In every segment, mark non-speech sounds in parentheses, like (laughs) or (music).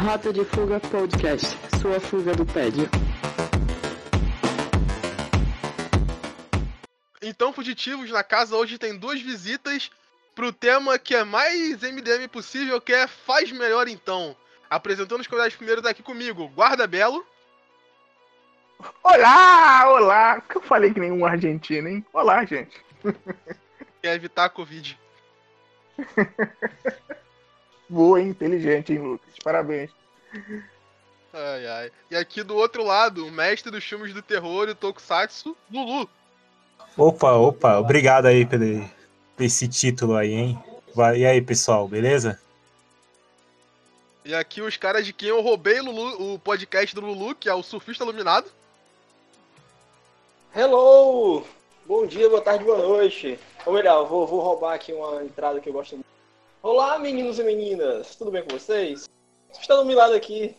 Rota de Fuga Podcast, sua fuga do tédio. Então, fugitivos, na casa hoje tem duas visitas pro tema que é mais MDM possível, que é Faz Melhor Então. Apresentando os convidados primeiro daqui comigo, Guarda Belo. Olá, olá! Que eu falei que nenhum argentino, hein? Olá, gente. (laughs) Quer evitar a Covid. (laughs) Boa, hein? inteligente, hein, Lucas? Parabéns. Ai, ai. E aqui do outro lado, o mestre dos filmes do terror e Tokusatsu, Lulu. Opa, opa, obrigado aí pelo esse título aí, hein? E aí, pessoal, beleza? E aqui os caras de quem eu roubei Lulu, o podcast do Lulu, que é o Surfista Iluminado. Hello! Bom dia, boa tarde, boa noite. Ou melhor, vou, vou roubar aqui uma entrada que eu gosto muito. Olá, meninos e meninas, tudo bem com vocês? Surfista Iluminado aqui,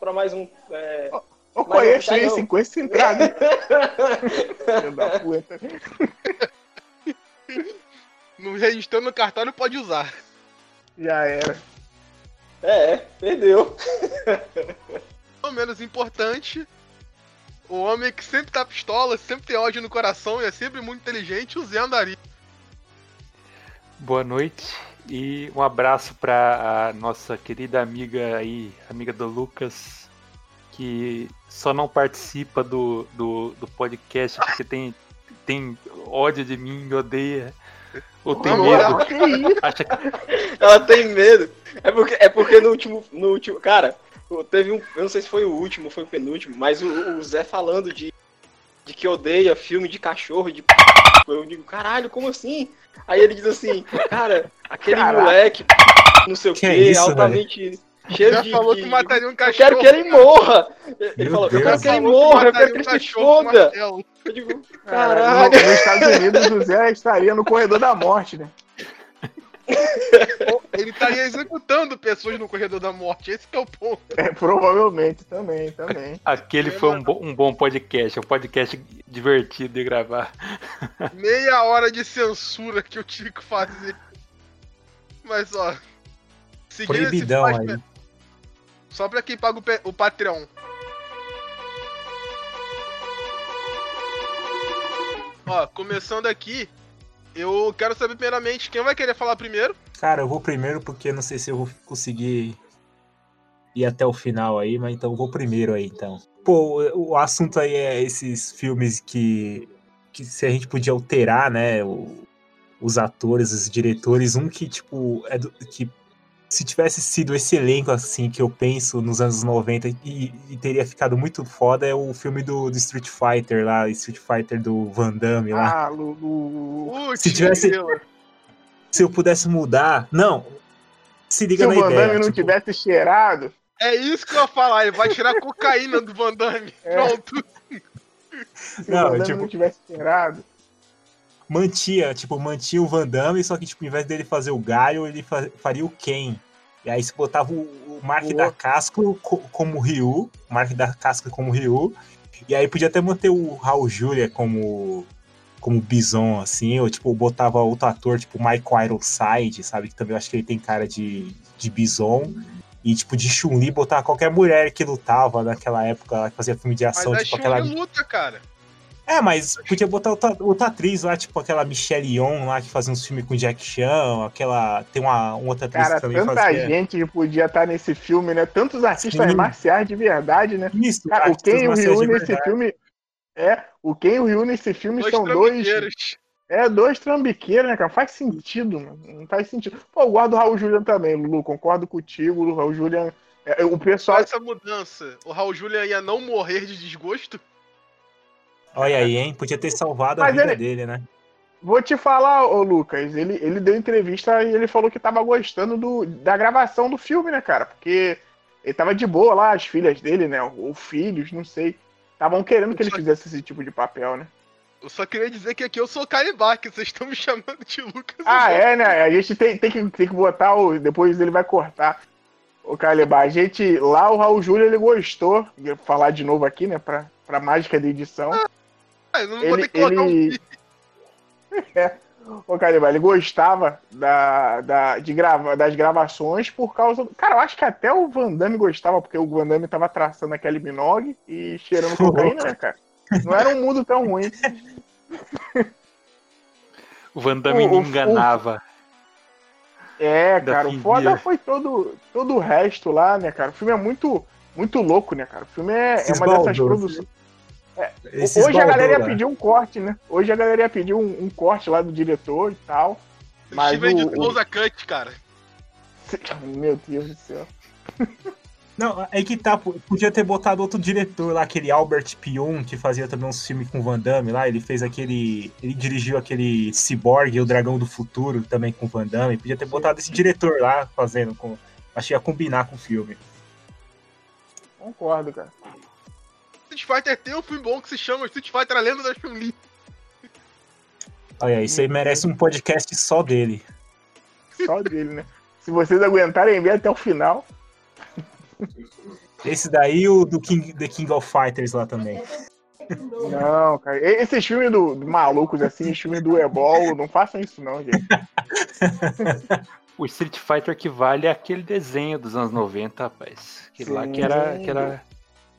para mais um. É... Eu conheço um esse com. (laughs) Filho da puta. No cartório pode usar. Já era. É, perdeu. Não menos importante, o homem que sempre tá pistola, sempre tem ódio no coração e é sempre muito inteligente, o Zé Andari. Boa noite e um abraço para a nossa querida amiga aí, amiga do Lucas, que só não participa do, do, do podcast porque tem, tem ódio de mim, me odeia. Ou tem medo. Acha que... Ela tem medo. É porque, é porque no último. No último. Cara, teve um. Eu não sei se foi o último, foi o penúltimo, mas o, o Zé falando de, de que odeia filme de cachorro, de. Eu digo, caralho, como assim? Aí ele diz assim, cara, aquele Caraca. moleque, não sei o que, é altamente. Cheio Já de, falou que mataria um cachorro. Eu quero que ele morra! Ele Meu falou, Deus. eu quero que ele morra, eu quero que ele se foda! Eu digo, caralho! Nos Estados Unidos, o Zé estaria no corredor da morte, né? (laughs) Ele estaria executando pessoas no corredor da morte, esse é o ponto. É, provavelmente, também, também. Aquele foi um, bo um bom podcast, um podcast divertido de gravar. (laughs) Meia hora de censura que eu tive que fazer. Mas, ó... Proibidão aí. Só pra quem paga o, o Patreon. Ó, começando aqui, eu quero saber primeiramente quem vai querer falar primeiro. Cara, eu vou primeiro porque não sei se eu vou conseguir ir até o final aí, mas então eu vou primeiro aí então. Pô, o assunto aí é esses filmes que, que se a gente podia alterar, né, o, os atores, os diretores, um que tipo é do, que se tivesse sido esse elenco assim que eu penso nos anos 90 e, e teria ficado muito foda é o filme do, do, Street Fighter lá, Street Fighter do Van Damme lá. Ah, Lulu. Se tivesse. Se eu pudesse mudar. Não. Se liga se na ideia. Se o Van Damme não tipo... tivesse cheirado. É isso que eu ia falar, ele vai tirar cocaína do Van Damme. É. Pronto. Se não, o Van Damme tipo... não tivesse cheirado mantia, tipo, mantinha o Van Damme, só que, tipo, em vez dele fazer o Gaio, ele faria o Ken. E aí se botava o, o Mark da Casco como Ryu, o Mark da Casco como Ryu, e aí podia até manter o Raul Julia como como Bison, assim, ou tipo, botava outro ator, tipo Michael Ironside, sabe, que também eu acho que ele tem cara de, de Bison, e tipo, de Chun-Li, botar qualquer mulher que lutava naquela época, que fazia filme de ação, Mas tipo aquela... luta, cara. É, mas podia botar outra, outra atriz lá, tipo aquela Michelle Yeoh lá, que fazia uns filmes com Jack Chan, aquela... Tem uma, uma outra atriz Cara, que também tanta fazia... gente que podia estar nesse filme, né? Tantos artistas Sim. marciais de verdade, né? Isso, Cara, o Ken e o Ryu nesse filme... É, o Ken e o Ryu nesse filme Dois são dois... É, dois trambiqueiros, né, cara? Faz sentido, mano. Não faz sentido. Pô, eu guardo o Raul Julian também, Lulu. Concordo contigo. O Raul Julian... é, o pessoal... essa mudança, o Raul Julia ia não morrer de desgosto? Olha aí, hein? Podia ter salvado a Mas vida ele- dele, né? Vou te falar, ô Lucas, ele, ele deu entrevista e ele falou que tava gostando do, da gravação do filme, né, cara? Porque ele tava de boa lá, as filhas dele, né? Ou filhos, não sei. Estavam querendo que ele Só- fizesse esse tipo de papel, né? Eu só queria dizer que aqui eu sou Canibal, que vocês estão me chamando de Lucas. Ah, é, né? A gente tem, tem, que, tem que botar o. Depois ele vai cortar o Calibá. A gente. Lá o Raul Júlio ele gostou. Vou falar de novo aqui, né? Pra, pra mágica da edição. Ah, eu não vou ele- ter que colocar um ele- vídeo. (laughs) É. Ô, Cariba, ele gostava da, da, de grava, das gravações por causa. do- Cara, eu acho que até o Van Damme gostava, porque o Van Damme tava traçando aquele Minogue e cheirando cocaína, né, cara? Não era um mundo tão ruim. O Van Damme O- me o- enganava. É, cara, o foda foi todo, todo o resto lá, né, cara? O filme é muito, muito louco, né, cara? O filme é, é uma dessas esbaldou. produções. Esse Hoje a galera ia pedir um corte, né? Hoje a galera ia pedir um, um corte lá do diretor e tal. Mas Steven o- de o- Close a Cut, cara. (laughs) Meu Deus do céu. Não, é que tá, podia ter botado outro diretor lá, aquele Albert Pion, que fazia também uns filmes com Van Damme lá, ele fez aquele, ele dirigiu aquele Cyborg e o Dragão do Futuro também com Van Damme, podia ter botado esse diretor lá fazendo, com, acho que ia combinar com o filme. Concordo, cara. Street Fighter tem um filme bom que se chama Street Fighter A Lenda da Chun-Li. Olha, isso aí merece um podcast só dele. Só dele, né? Se vocês aguentarem ver até o final. Esse daí e o do King, The King of Fighters lá também. Não, cara. Esses filmes do, do malucos, assim, filmes do Ebol, não façam isso, não, gente. (laughs) O Street Fighter que vale é aquele desenho dos anos 90, rapaz. Aquele lá que era, que era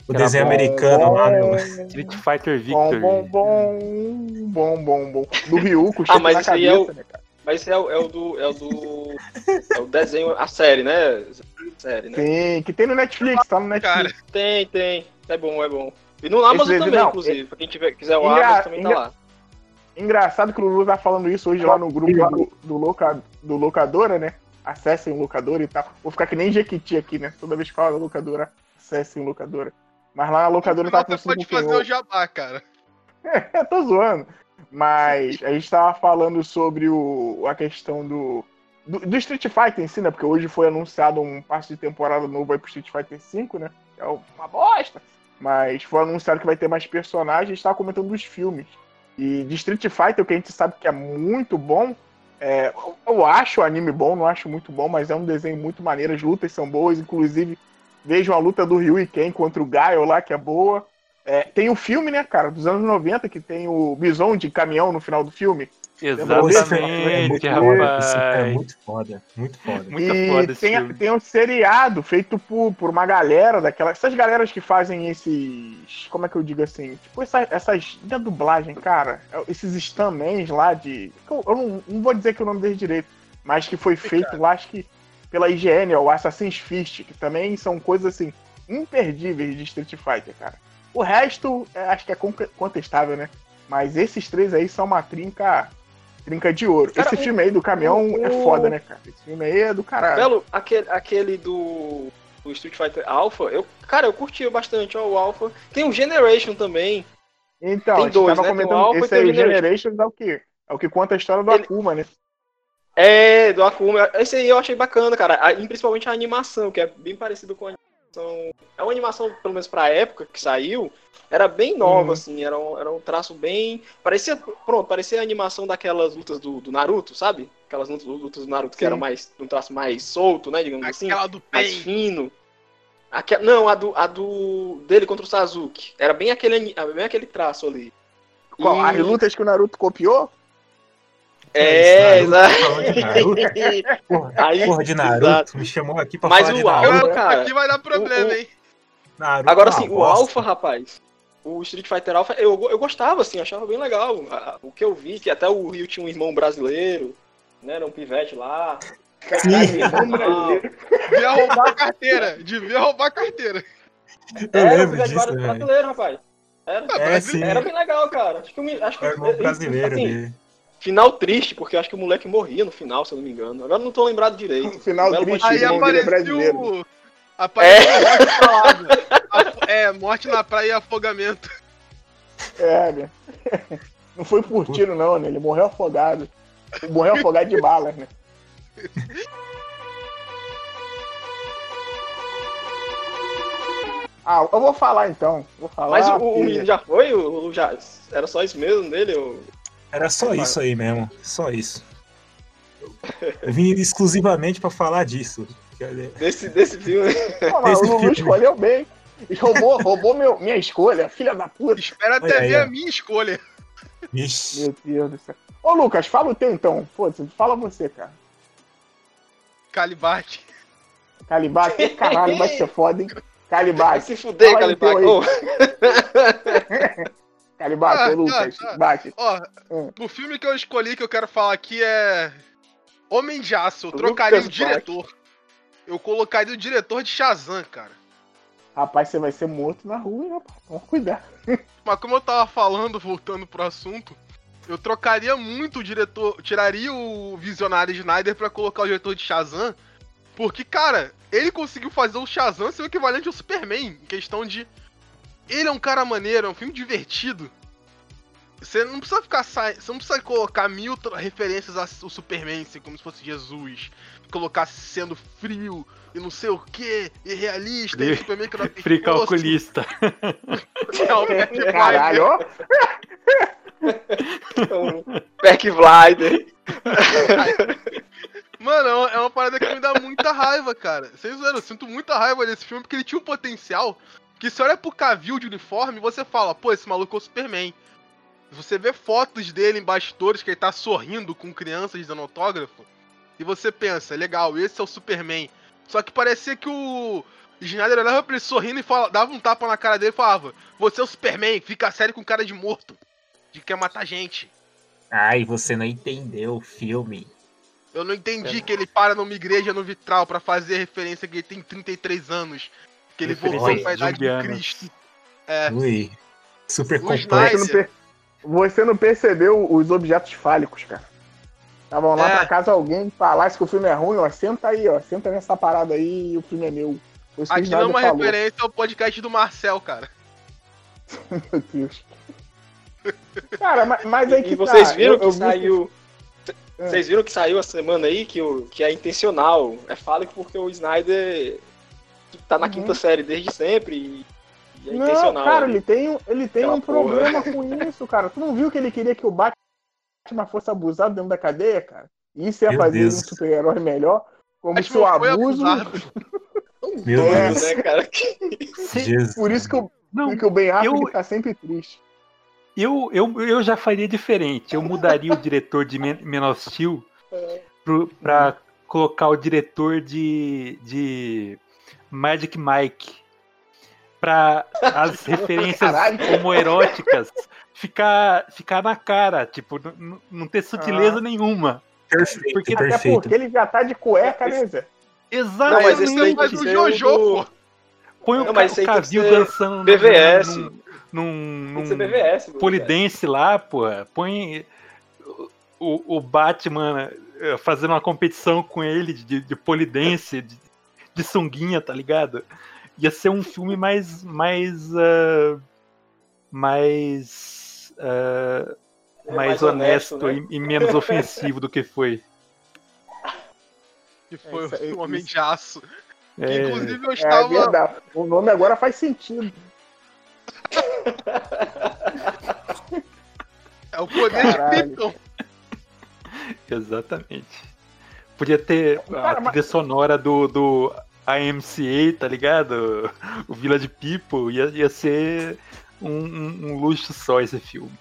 O Era desenho bom, americano lá, meu. Street Fighter Bom, Victor. bom, bom, bom, bom, bom. Do Ryu, com o Ah, mas na esse aí cabeça, é o- né, cara? Mas esse é o, é o do. É o do. É o desenho, a série, né? Série, né? Sim, que tem no Netflix, tá no Netflix. Cara, Tem, tem. É bom, é bom. E no Amazon desenho- também, não, inclusive. Pra quem tiver, quiser o Engra- Amazon também tá engra- lá. Engraçado que o Lulu tá falando isso hoje lá no grupo lá do, do, loca, do locadora, né? Acessem o locadora e tal. Vou ficar que nem Jequiti aqui, né? Toda vez que fala locadora, acessem o locadora. Mas lá na locadora tá você conversando pode com fazer o jabá, cara. (laughs) Eu tô zoando. Mas a gente tava falando sobre o, a questão do, do, do Street Fighter em si, né? Porque hoje foi anunciado um passe de temporada novo aí pro Street Fighter V, né? Que é uma bosta. Mas foi anunciado que vai ter mais personagens. A gente tava comentando dos filmes. E de Street Fighter, o que a gente sabe que é muito bom. É, eu- eu acho o anime bom, não acho muito bom, mas é um desenho muito maneiro. As lutas são boas, inclusive vejam a luta do Ryu e Ken contra o Gaio lá, que é boa. É, tem o filme, né, cara, dos anos 90, que tem o Bison de caminhão no final do filme. Exatamente, é rapaz. É muito foda, muito foda. Muito e foda tem, tem um seriado feito por, por uma galera daquelas. Essas galeras que fazem esses. Como é que eu digo assim? Tipo, essa, essas. Da dublagem, cara. é, Esses stamens lá de. Eu, eu não, não vou dizer que o nome deles direito, mas que foi feito lá, acho que pela IGN, ó, o Assassin's Fist, que também são coisas assim, imperdíveis de Street Fighter, cara. O resto, é, acho que é con- contestável, né? Mas esses três aí são uma trinca. Trinca de ouro. Cara, Esse o- filme aí do caminhão o- é foda, né, cara? Esse filme aí é do caralho. Belo, aquele, aquele do, do Street Fighter Alpha, eu, cara, eu curti bastante ó, o Alpha. Tem o Generation também. Então, Tem a gente dois, tava né? Comentando, Alpha esse aí, o Generation. É o que? É o que conta a história do Ele- Akuma, né? É, do Akuma. Esse aí eu achei bacana, cara. A- e principalmente a animação, que é bem parecido com a animação. É uma animação, pelo menos pra época que saiu, era bem nova, Uhum. assim. Era um, era um traço bem. Parecia. Pronto, parecia a animação daquelas lutas do, do Naruto, sabe? Aquelas lutas, do Naruto que Sim. era mais. um traço mais solto, né? Digamos assim. Aquela do mais fino. Aque- Não, a do, a do dele contra o Sasuke. Era bem aquele, bem aquele traço ali. Qual? E- As lutas que o Naruto copiou? É, Esse exato. De (laughs) Porra, Aí- porra de Naruto, exato. me chamou aqui pra Mas falar de o Naruto. Alpha, cara, Aqui vai dar problema, o- o- hein? Naruto Agora é sim, o. Alpha, rapaz. O Street Fighter Alpha, eu, eu gostava, assim, achava bem legal. O que eu vi, que até o Rio tinha um irmão brasileiro, né? Era um pivete lá. Devia roubar a carteira. Devia roubar a carteira. Eu Era um pivete disso, brasileiro, rapaz. Era, É, sim. era bem legal, cara. Acho que, acho que É o irmão brasileiro assim, dele. Final triste, porque eu acho que o moleque morria no final, se eu não me engano. Agora eu não tô lembrado direito. (laughs) Final Belo triste. Aí dele é apareceu. Apareceu. Afo- É, morte na praia e afogamento. É, né? (laughs) Não foi por tiro, não, né? Ele morreu afogado. Morreu afogado de balas, né? (laughs) Ah, eu vou falar então. Vou falar. Mas o, o já foi? O, o já, era só isso mesmo dele? O... Era só isso aí mesmo, só isso. Eu vim exclusivamente pra falar disso. Desse, desse filme. Pô, mas o Lulu filme. escolheu bem. Roubou, roubou meu, minha escolha, filha da puta. Espera até ver ó. a minha escolha. Vixe. Meu Deus do céu. Ô, Lucas, fala o teu então. Pô, fala você, cara. Calibate. Calibate, caralho, vai ser foda, hein? (laughs) Calibate. Se fuder, Fala (laughs) Ô, Calibate, Ah, Lucas. tá, tá. Bate. Ó, Hum. o filme que eu escolhi que eu quero falar aqui é. Homem de Aço. Eu Lucas trocaria o diretor. Eu colocaria o diretor de Shazam, cara. Rapaz, você vai ser morto na rua, hein, rapaz? Vamos cuidar. (laughs) Mas como eu tava falando, voltando pro assunto, eu trocaria muito o diretor, tiraria o visionário Snyder pra colocar o diretor de Shazam, porque, cara, ele conseguiu fazer o Shazam ser o equivalente ao Superman, em questão de... Ele é um cara maneiro, é um filme divertido. Você não precisa ficar sa... Você não precisa colocar mil referências ao Superman, assim, como se fosse Jesus. Colocar sendo frio e não sei o que, irrealista, e o Superman que não tem pescoço. calculista. (laughs) É. (laughs) Caralho, (laughs) um Back Glider. Mano, é uma- é uma parada que me dá muita raiva, cara. Vocês viram, eu sinto muita raiva desse filme, porque ele tinha um potencial que se olha pro Cavill de uniforme, você fala, pô, esse maluco é o Superman. Você vê fotos dele em bastidores que ele tá sorrindo com crianças dando autógrafo, e você pensa, legal, esse é o Superman. Só que parecia que o Snyder olhava pra ele sorrindo e fala, dava um tapa na cara dele e falava, você é o Superman, fica sério com cara de morto, de que quer matar gente. Ai, você não entendeu o filme. Eu não entendi que ele para numa igreja no vitral pra fazer referência que ele tem 33 anos. Que ele voltou Referências pra idade de zumbianas. Cristo. É. Ui. Super complexo. Você per- você não percebeu os objetos fálicos, cara. Estavam lá É. pra casa alguém falasse que o filme é ruim, ó. Senta aí, ó. Senta nessa parada aí e o filme é meu. Aqui não é uma falou. referência ao podcast do Marcel, cara. (laughs) Meu Deus. Cara, mas, mas aí que E vocês tá. viram eu- que eu saiu. É. Vocês viram que saiu a semana aí que, o, que é intencional. É fálico porque o Snyder tá na Uhum. quinta série desde sempre e, e é Não, intencional. cara, ele tem, um- ele tem Aquela um porra. problema com isso, cara. Tu não viu que ele queria que o Batman fosse abusado dentro da cadeia, cara? Isso ia Meu fazer Deus. um super-herói melhor? Como se o abuso. Meu É. Deus. né, cara? (laughs) Por isso que o, Não, que o Ben Affleck eu- tá sempre triste. eu, eu, eu já faria diferente. Eu mudaria o diretor de Men of Steel pro, pra colocar o diretor de, de Magic Mike. Pra as (laughs) referências homoeróticas ficar, ficar na cara. Tipo, não ter sutileza Ah. nenhuma. Perfeito, Porque- Até perfeito. porque ele já tá de cueca, né, Zé? Exatamente. mas esse o ser Jojo, o do- pô. Põe o, Não, ca- mas o ser dançando BVS. num, num, num BVS. polidense lá, pô. Põe o, o Batman eh, fazendo uma competição com ele de, de polidense, de, de sunguinha, tá ligado? Ia ser um filme mais. mais. ah, mais. ah, É mais, mais honesto, honesto, né? e, e menos ofensivo do que foi. Que foi É, isso aí, o Homem isso. de Aço. Que, É, inclusive eu É estava. O nome agora faz sentido. (laughs) É o poder Caralho. de Krypton. Exatamente. Podia ter Cara, a mas- trilha sonora do, do AMCA, tá ligado? O Village People. Ia, ia ser um, um- um luxo só esse filme.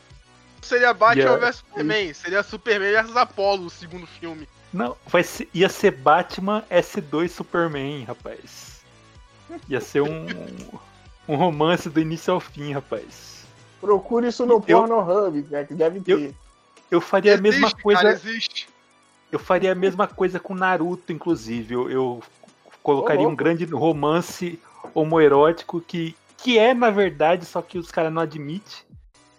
Seria Batman Yeah. vs Superman. Seria Superman vs Apollo, o segundo filme. Não, vai ser, ia ser Batman S2 Superman, rapaz. Ia ser um, um romance do início ao fim, rapaz. Procure isso no Eu- Pornhub, Zé, que deve ter. Eu- Eu faria a mesma Existe, coisa. Cara, existe. Eu faria a mesma coisa com Naruto, inclusive. Eu, eu colocaria um grande romance homoerótico que, que é, na verdade, só que os caras não admitem.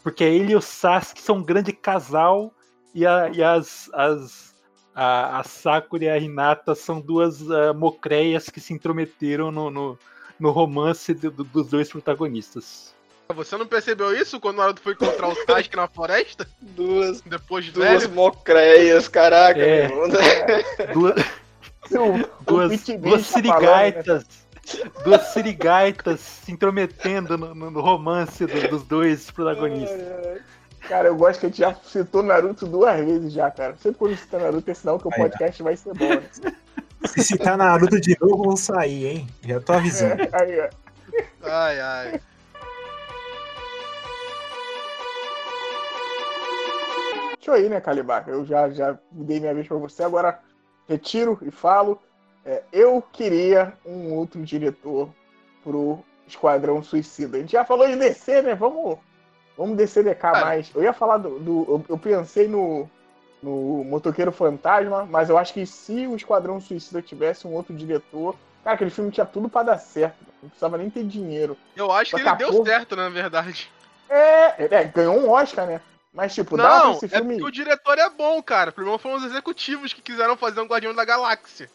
Porque ele e o Sasuke são um grande casal e, a, e as, as a, a Sakura e a Hinata são duas ah, mocreias que se intrometeram no, no, no romance do- do- dos dois protagonistas. Você não percebeu isso quando o Naruto foi encontrar o Sasuke na floresta? Duas, Depois de duas velho? mocreias, caraca. É. meu. (laughs) Duas, O- duas, duas falando, né? sirigaitas. Duas sirigaitas se intrometendo no, no- no romance do- dos dois protagonistas. Cara, eu gosto que a gente já citou Naruto duas vezes já, cara. Sempre quando cita Naruto é sinal que o podcast vai ser bom. Né? Se citar Naruto de novo, eu vou sair, hein? Já tô avisando. É, aí. Ai, ai. Deixa deixa eu ir, né, Calibar? Eu já, já dei minha vez pra você, agora retiro e falo. É, eu queria um outro diretor pro Esquadrão Suicida. A gente já falou de DC, né? Vamos, vamos descer DK Cara. mais. Eu ia falar do. do- eu, eu pensei no, no Motoqueiro Fantasma, mas eu acho que se o Esquadrão Suicida tivesse um outro diretor. Cara, aquele filme tinha tudo pra dar certo. Não precisava nem ter dinheiro. Eu acho que Daqui ele deu pouco- certo, na verdade. É, é, ganhou um Oscar, né? Mas, tipo, dava pra Não, esse é filme. porque o diretor é bom, cara. O problema foram os executivos que quiseram fazer um Guardião da Galáxia.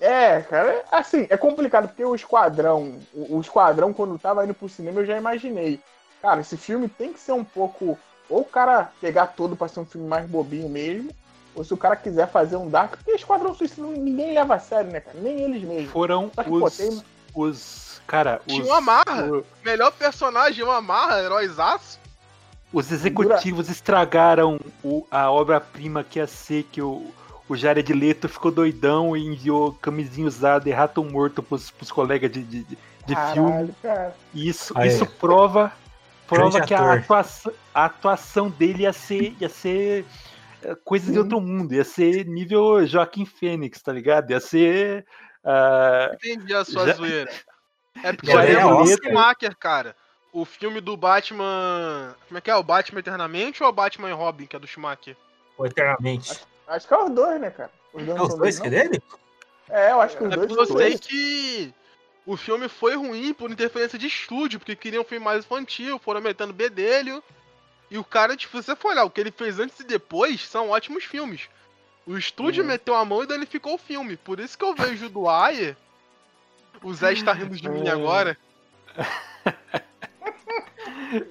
É, cara, é- assim, é complicado, porque o Esquadrão, o, o Esquadrão, quando tava indo pro cinema, eu já imaginei. Cara, esse filme tem que ser um pouco. Ou o cara pegar todo pra ser um filme mais bobinho mesmo, ou se o cara quiser fazer um Dark, porque Esquadrão Suicida ninguém leva a sério, né, cara? Nem eles mesmos. Foram Só que, pô, os. tem- Os. Cara, Tinha os, uma amarra. O- Melhor personagem, uma amarra, heróizaço. Os executivos estragaram o- a obra-prima que ia ser que o, o Jared Leto ficou doidão e enviou camisinha usada e rato morto pros, pros colegas de, de, de- de filme. Caralho, cara. Isso, isso prova, prova que a atuação, a atuação dele ia ser, ia ser é, coisa de Sim. outro mundo, ia ser nível Joaquim Fênix, tá ligado? Ia ser. ah, Entendi a sua Já- zoeira. É porque ganha lembro do Oscar. Schumacher, cara. O filme do Batman. Como é que é? O Batman Eternamente ou o Batman e Robin, que é do Schumacher? Ou Eternamente. Acho que é os dois, né, cara? Os dois É os dois que é dele? É, eu acho que os É dois eu sei que o filme foi ruim por interferência de estúdio, porque queriam um filme mais infantil, foram metendo bedelho. E o cara, tipo, se você for olhar, o que ele fez antes e depois são ótimos filmes. O estúdio Uhum. meteu a mão e daí ficar o filme. Por isso que eu vejo o Dwyer. O Zé está rindo de mim Hum. agora. (laughs)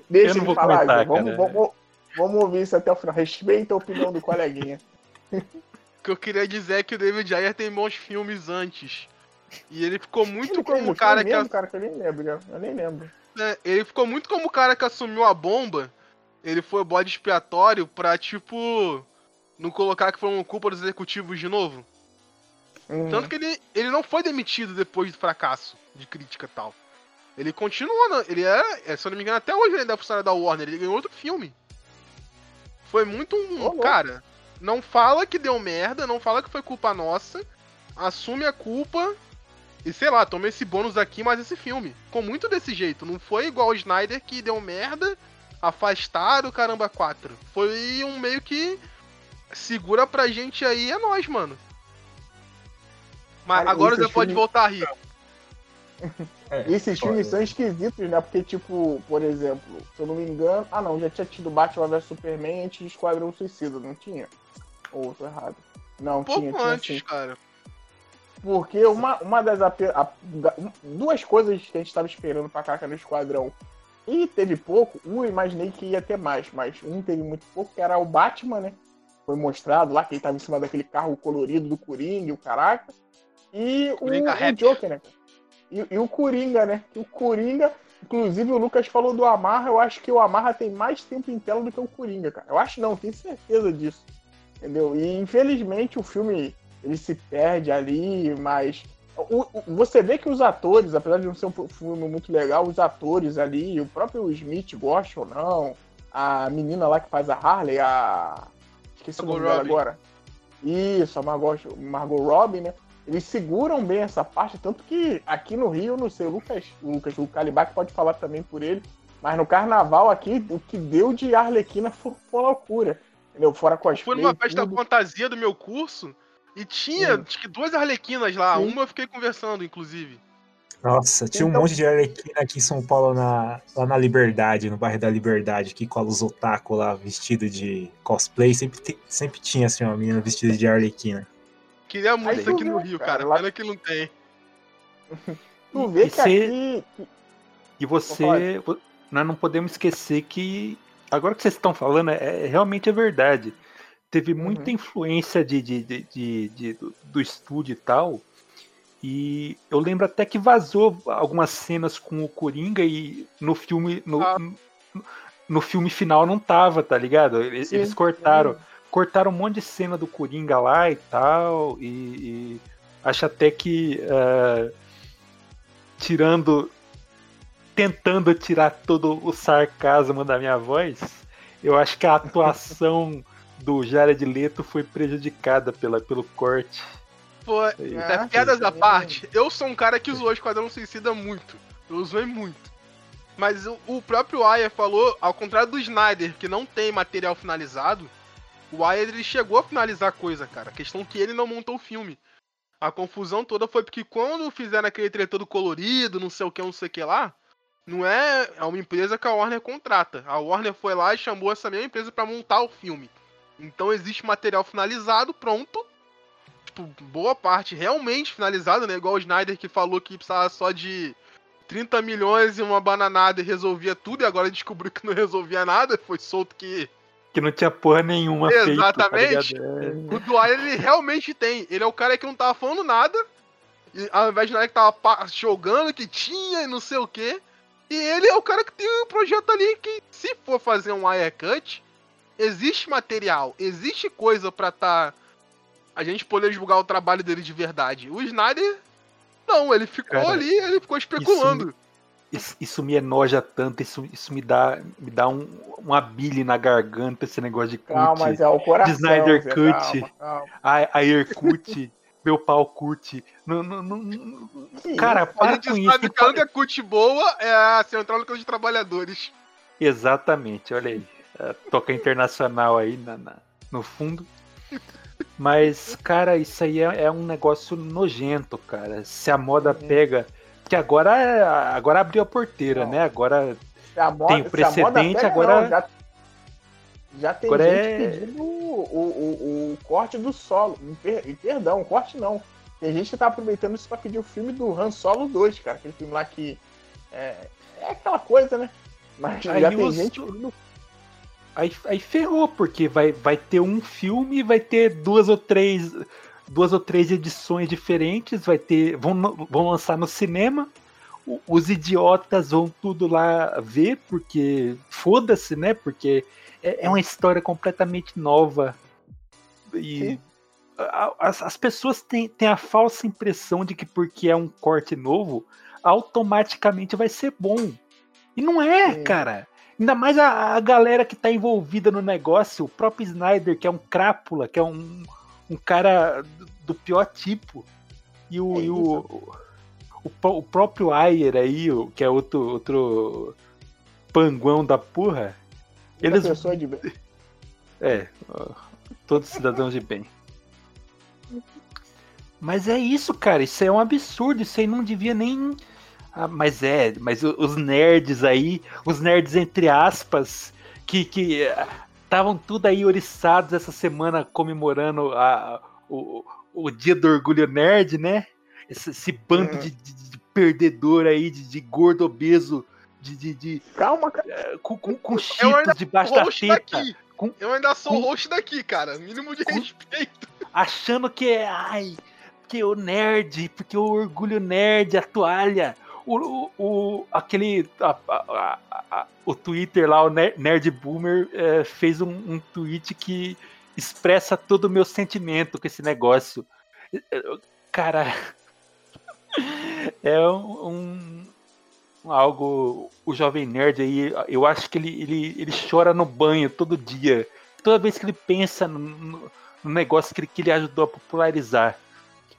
Deixa Eu ele vou falar, comentar, vamos, vamos, vamos ouvir isso até o final. Respeita a opinião do coleguinha. (laughs) O que eu queria dizer é que o David Ayer tem bons filmes antes. E ele ficou muito Ele como o cara que. mesmo, cara, que eu nem lembro, né? eu nem lembro. né, ele ficou muito como o cara que assumiu a bomba. Ele foi bode expiatório pra, tipo. Não colocar que foi uma culpa dos executivos de novo. Uhum. Tanto que ele, ele não foi demitido depois do fracasso de crítica e tal. Ele continua, ele é, é, se eu não me engano, até hoje ele ainda é funcionário da Warner, ele ganhou outro filme. Foi muito um. Cara, não fala que deu merda, não fala que foi culpa nossa, assume a culpa e sei lá, toma esse bônus aqui, mas esse filme. Ficou muito desse jeito, não foi igual o Snyder que deu merda, afastado, caramba, 4. Foi um meio que segura pra gente aí, é nós, mano. Mas Cara, agora já pode filme- voltar a rir. É, E esses foda. filmes são esquisitos, né? Porque, tipo, por exemplo, se eu não me engano. Ah, não, já tinha tido Batman vs Superman antes de Esquadrão Suicida, não tinha? Ou tô errado? Não, Um pouco tinha, tinha antes, sim. cara. Porque uma, uma das. a- um- duas coisas que a gente tava esperando pra caraca no Esquadrão e teve pouco, um eu imaginei que ia ter mais, mas um teve muito pouco, que era o Batman, né? Foi mostrado lá que ele tava em cima daquele carro colorido do Coringa e o caraca. E o, o. Joker, né? E, e o Coringa, né? O Coringa, inclusive o Lucas falou do Amarra, eu acho que o Amarra tem mais tempo em tela do que o Coringa, cara. Eu acho não, tenho certeza disso. Entendeu? E infelizmente o filme ele se perde ali, mas o- o- você vê que os atores, apesar de não ser um filme muito legal, os atores ali, o próprio Smith gosta ou não, a menina lá que faz a Harley, a. Esqueci o Margot nome dela Robbie. agora. Isso, a Margot, Margot Robbie, né? Eles seguram bem essa parte, tanto que aqui no Rio, não sei, o Lucas, o Lucas, o Calibac pode falar também por ele, mas no carnaval aqui, o que deu de Arlequina foi, foi loucura. Entendeu? Fora cosplay. Fui numa festa tudo. fantasia do meu curso e tinha acho que duas arlequinas lá. Sim. Uma eu fiquei conversando, inclusive. Nossa, tinha um Então- monte de arlequina aqui em São Paulo, na, lá na Liberdade, no bairro da Liberdade, que cola os otaku lá, vestido de cosplay. Sempre, sempre tinha, assim, uma menina vestida de arlequina. Queria muito isso aqui no vê, Rio, cara, cara. lá- Pena que não tem. (laughs) Tu vê E que cê- aqui. E você. vo- Nós não podemos esquecer que. Agora que vocês estão falando, é, é- realmente é verdade. Teve muita Uhum. influência de, de, de, de- de- do, do estúdio e tal. E eu lembro até que vazou algumas cenas com o Coringa e no filme. No, Ah. no, no filme final não tava, tá ligado? Eles, Sim. eles cortaram. Cortaram um monte de cena do Coringa lá e tal. E, e acho até que. eh, tirando tentando tirar todo o sarcasmo da minha voz, Eu acho que a atuação (laughs) do Jared Leto foi prejudicada pela, pelo corte. Aí. É, Ah, piadas à parte, eu sou um cara que zoou Esquadrão Suicida muito. Eu zoei muito. Mas o, o próprio Ayer falou, ao contrário do Snyder, que não tem material finalizado, o Ayer ele chegou a finalizar a coisa, cara. A questão é que ele não montou o filme. A confusão toda foi porque quando fizeram aquele trailer todo colorido, não sei o que, não sei o que lá, não é, é uma empresa que a Warner contrata. A Warner foi lá e chamou essa mesma empresa pra montar o filme. Então existe material finalizado, pronto. Tipo, boa parte realmente finalizado, né? Igual o Snyder que falou que precisava só de 30 milhões e uma bananada e resolvia tudo, e agora descobriu que não resolvia nada, foi solto que. Que não tinha porra nenhuma Exatamente. feito, tá ligado? O Dwyer ele realmente tem. Ele é o cara que não tava falando nada. E ao invés de nada que tava jogando, que tinha e não sei o que. E ele é o cara que tem um projeto ali que, se for fazer um wire cut, existe material, existe coisa pra tá. A gente poder julgar o trabalho dele de verdade. O Snyder, não, ele ficou Cara, ali, ele ficou especulando. Isso, isso me enoja tanto, isso, isso me dá, me dá um, uma bile na garganta, esse negócio de cut. Calma, mas é o coração. Snyder Zé, Cut. calma, calma. A, a Air cut, (laughs) meu pau cut. Não, não, não, cara, A para com isso. sabe que a única cut boa é a Central dos Trabalhadores. Exatamente, olha aí. A toca internacional aí na, na- no fundo. Mas, cara, isso aí é, é um negócio nojento, cara. Se a moda pega. Porque agora, é- agora abriu a porteira, Não. né? Agora. Moda, Tem precedente, agora- não, já, já tem Agora gente é- pedindo o, o, o corte do solo. Per- e Perdão, o corte não. Tem gente que tá aproveitando isso pra pedir o filme do Han Solo 2, cara. Aquele filme lá que. É, é aquela coisa, né? Mas Aí já tem os- gente pedindo. Aí, aí ferrou, porque vai, vai ter um filme e vai ter duas ou três. Duas ou três edições diferentes, vai ter. Vão, vão lançar no cinema. o- Os idiotas vão tudo lá ver, porque. Foda-se, né? Porque é, é uma história completamente nova. E a- as, as pessoas têm, têm a falsa impressão de que porque é um corte novo, automaticamente vai ser bom. E não é, cara. Ainda mais a, a galera que tá envolvida no negócio, o próprio Snyder, que é um crápula, que é um, um cara do, pior tipo. E o, É e o, o, o próprio Ayer aí, que é outro, outro panguão da porra. Eles... Eles, pessoa de bem. (laughs) é, todos cidadãos de bem. Mas é isso, cara. Isso é um absurdo. Isso aí não devia nem. Ah, mas é, mas os nerds aí, os nerds entre aspas, que que estavam tudo aí oriçados essa semana comemorando a, o, o dia do orgulho nerd, né? Esse, esse bando Uhum. de, de- de perdedor aí, de, de gordo obeso, de, de, Calma, cara. eh, com, com, com cheetos debaixo da teta daqui. com- Eu ainda sou com- host daqui, cara. Mínimo de com- respeito. achando que é, ai, porque o nerd, porque o orgulho nerd, a toalha, o, o, aquele, a- a- a- o Twitter lá, o Ner- Nerd Boomer, é, fez um, um tweet que expressa todo o meu sentimento com esse negócio. Cara, (laughs) é um, um- algo, o jovem nerd aí, eu acho que ele, ele, ele chora no banho todo dia. Toda vez que ele pensa no, no- no negócio que ele, que ele ajudou a popularizar.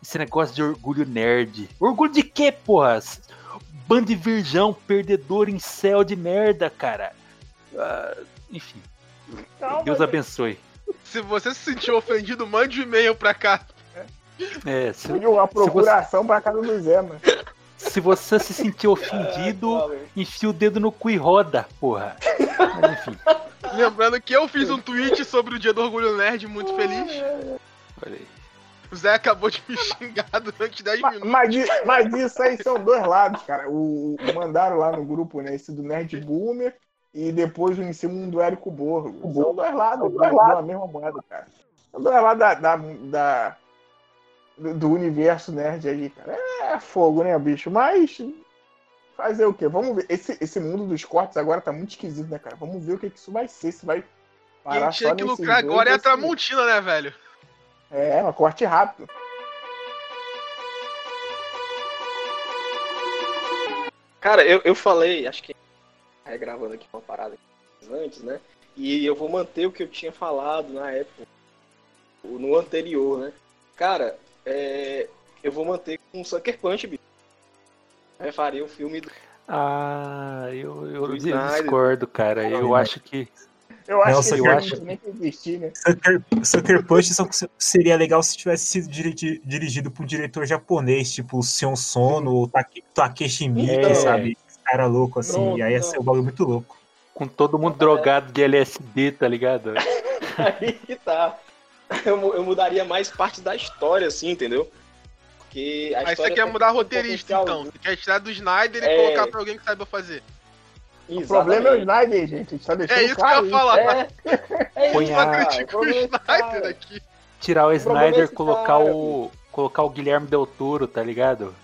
Esse negócio de orgulho nerd. Orgulho de quê, porra? Bando de virgão, perdedor em céu de merda, cara. Ah, enfim, Calma, Deus abençoe. Se você se sentiu ofendido, mande um e-mail pra cá. É, se, uma procuração pra casa do Zé, mano. se você se sentir ofendido, enfia o dedo no cu e roda, porra. Mas, enfim, Lembrando que eu fiz um tweet sobre o dia do orgulho nerd muito feliz. olha aí. O Zé acabou de me (laughs) xingar durante 10 Mas, minutos. mas, mas isso aí são dois lados, cara. O, o- mandaram lá no grupo, né? Esse do Nerd Boomer e depois o em cima um do Érico Borgo. São dois lados, da, da mesma moeda, cara. São dois lados da, da, da- do, do universo nerd aí, cara. É fogo, né, bicho? Mas fazer o quê? Vamos ver. Esse, esse mundo dos cortes agora tá muito esquisito, né, cara? Vamos ver o que, que isso vai ser. Se vai Quem parar tinha só que nesses lucrar dois agora é a Tramontina, né, velho? É, um corte rápido. Cara, eu, eu falei, acho que regravando aqui uma parada antes, né? E eu vou manter o que eu tinha falado na época, no anterior, né? Cara, é, eu vou manter com Sucker Punch, bicho. Eu faria o filme do... Ah, eu, eu, Do eu discordo, cara. Eu acho que. Eu acho Nossa, que eu acho- nem que existir, né? Sucker, Sucker Punch só seria legal se tivesse sido dirigi- dirigido por um diretor japonês, tipo o Sion Sono ou Take- Takeshi Miike, É. sabe? Esse cara louco assim, Pronto, e aí ia ser um bagulho muito louco. Com todo mundo drogado de LSD, tá ligado? (laughs) Aí que tá. Eu, eu mudaria mais parte da história, assim, entendeu? Porque a Aí você história quer tem mudar roteirista, então. Você quer tirar do Snyder e É. colocar pra alguém que saiba fazer. O problema é o Exatamente. Snyder, gente. A gente tá deixando É isso que eu ia falar. É, é Põe isso, a- cara. Critica o é. Snyder aqui. Tirar o é Snyder, esse colocar cara, o. Colocar o Guilherme Del Toro, tá ligado?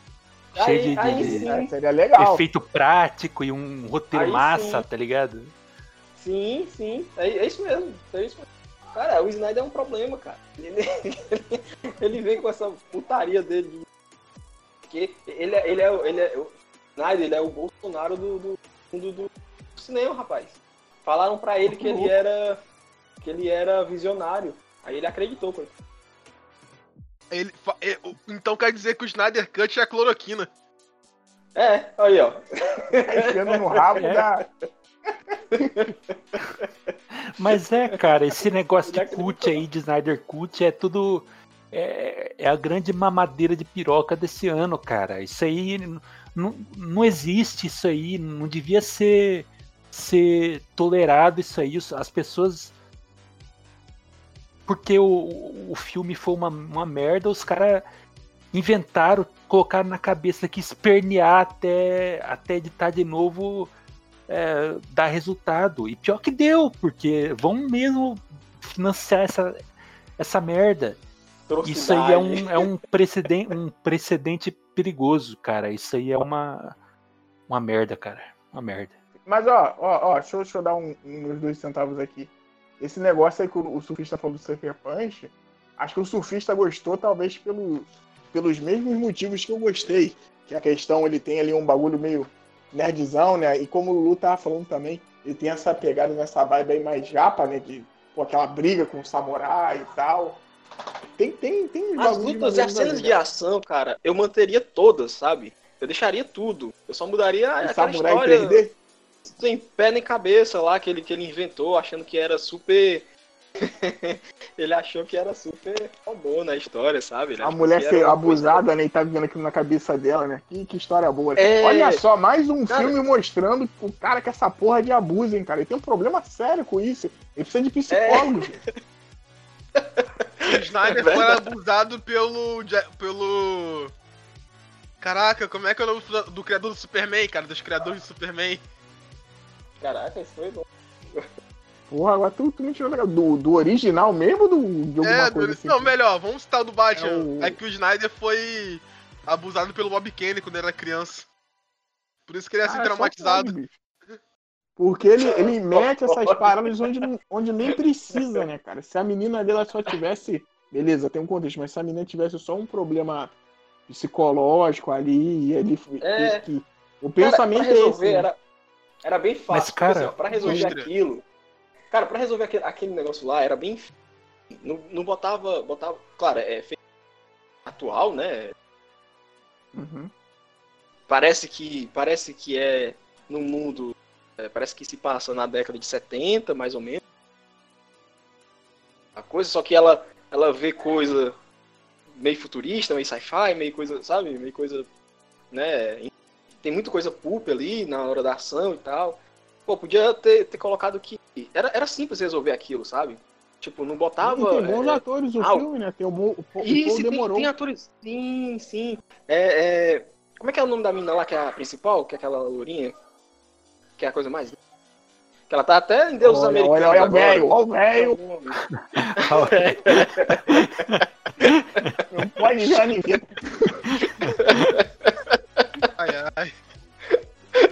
Aí- Cheio de, de- aí de. É, seria legal. efeito prático e um roteiro Aí massa, sim. tá ligado? Sim, sim. É, é isso mesmo. É isso mesmo. Cara, o Snyder é um problema, cara. Ele, (laughs) ele, ele vem com essa putaria dele. de- Porque ele, é- ele é, o- ele é, o Snyder, ele é o Bolsonaro do, do mundo do cinema, rapaz. Falaram pra ele que ele era que ele era visionário. Aí ele acreditou, pô. Ele Então quer dizer que o Snyder Cut é a cloroquina. É, aí, ó. Tá enfiando no rabo É. da. Mas é, cara, esse negócio de cut aí, de Snyder Cut, é tudo. É, é a grande mamadeira de piroca desse ano, cara. Isso aí não, não existe, isso aí. Não devia ser, ser tolerado isso aí. As pessoas. Porque o, o filme foi uma, uma merda, os caras inventaram, colocaram na cabeça que espernear até, até editar de novo é, dar resultado. E pior que deu, porque vão mesmo financiar essa, essa merda. Isso aí é um, é um, precedente, um precedente perigoso, cara. Isso aí é uma, uma merda, cara. Uma merda. Mas ó, ó, ó, deixa, eu- deixa eu dar um, uns dois centavos aqui. Esse negócio aí que o, o surfista falou do Sucker Punch, acho que o surfista gostou, talvez pelo, pelos mesmos motivos que eu gostei. Que a questão, ele tem ali um bagulho meio nerdzão, né? E como o Lulu tava falando também, ele tem essa pegada nessa vibe aí mais japa, né? De pô, aquela briga com o samurai e tal. Tem, tem, tem As lutas e as cenas de ação, cara, eu manteria todas, sabe? Eu deixaria tudo. Eu só mudaria aquela samurai história 3D. sem pé nem cabeça lá que ele, que ele inventou, achando que era super. (laughs) ele achou que era super fodona a história, sabe? Ele A mulher ser abusada, né? E tá vivendo aquilo na cabeça dela, né? Que, que história boa. É. Olha só, mais um Cara. filme mostrando o cara que essa porra de abuso, hein, cara. Ele tem um problema sério com isso. Ele precisa de psicólogo. gente. (laughs) O Snyder É foi abusado pelo. Pelo. Caraca, como é que é o nome do, do criador do Superman, cara? Dos criadores do Superman. Caraca, isso foi bom. Porra, agora tu, tu me tirou legal. Do, do original mesmo ou do, de alguma É, coisa do- assim? não, melhor, vamos citar o do Batman. É o- É que o Snyder foi abusado pelo Bob Kane quando era criança. Por isso que ele é assim Ah, traumatizado. Porque ele, ele (laughs) mete essas paradas onde, onde nem precisa, né, cara? Se a menina dela só tivesse. Beleza, tem um contexto, mas se a menina tivesse só um problema psicológico ali, e ele. É. que- o Cara, pensamento pra é esse. resolver né? era, era bem fácil. Mas, Tipo cara, assim, ó, pra resolver aquilo. Cara, pra resolver aquele, aquele negócio lá, era bem. Não, não botava. botava Claro, é feito atual, né? Uhum. Parece que. Parece que é no mundo. É, parece que se passa na década de 70, mais ou menos. A coisa, só que ela, ela vê coisa meio futurista, meio sci-fi, meio coisa, sabe? Meio coisa. Né? Tem muita coisa pulp ali na hora da ação e tal. Pô, podia ter, ter colocado que. Era, era simples resolver aquilo, sabe? Tipo, não botava. E tem bons é, atores o ah, filme, né? Tem o, o, o isso, Paul tem, demorou. tem atores. Sim, sim. É, é, Como é que é o nome da menina lá, que é a principal? Que é aquela lourinha? Que é a coisa mais. Que ela tá até em Deus Olha, Americanos. olha, olha o velho, olha o velho. Não pode ver ninguém. Ai, ai.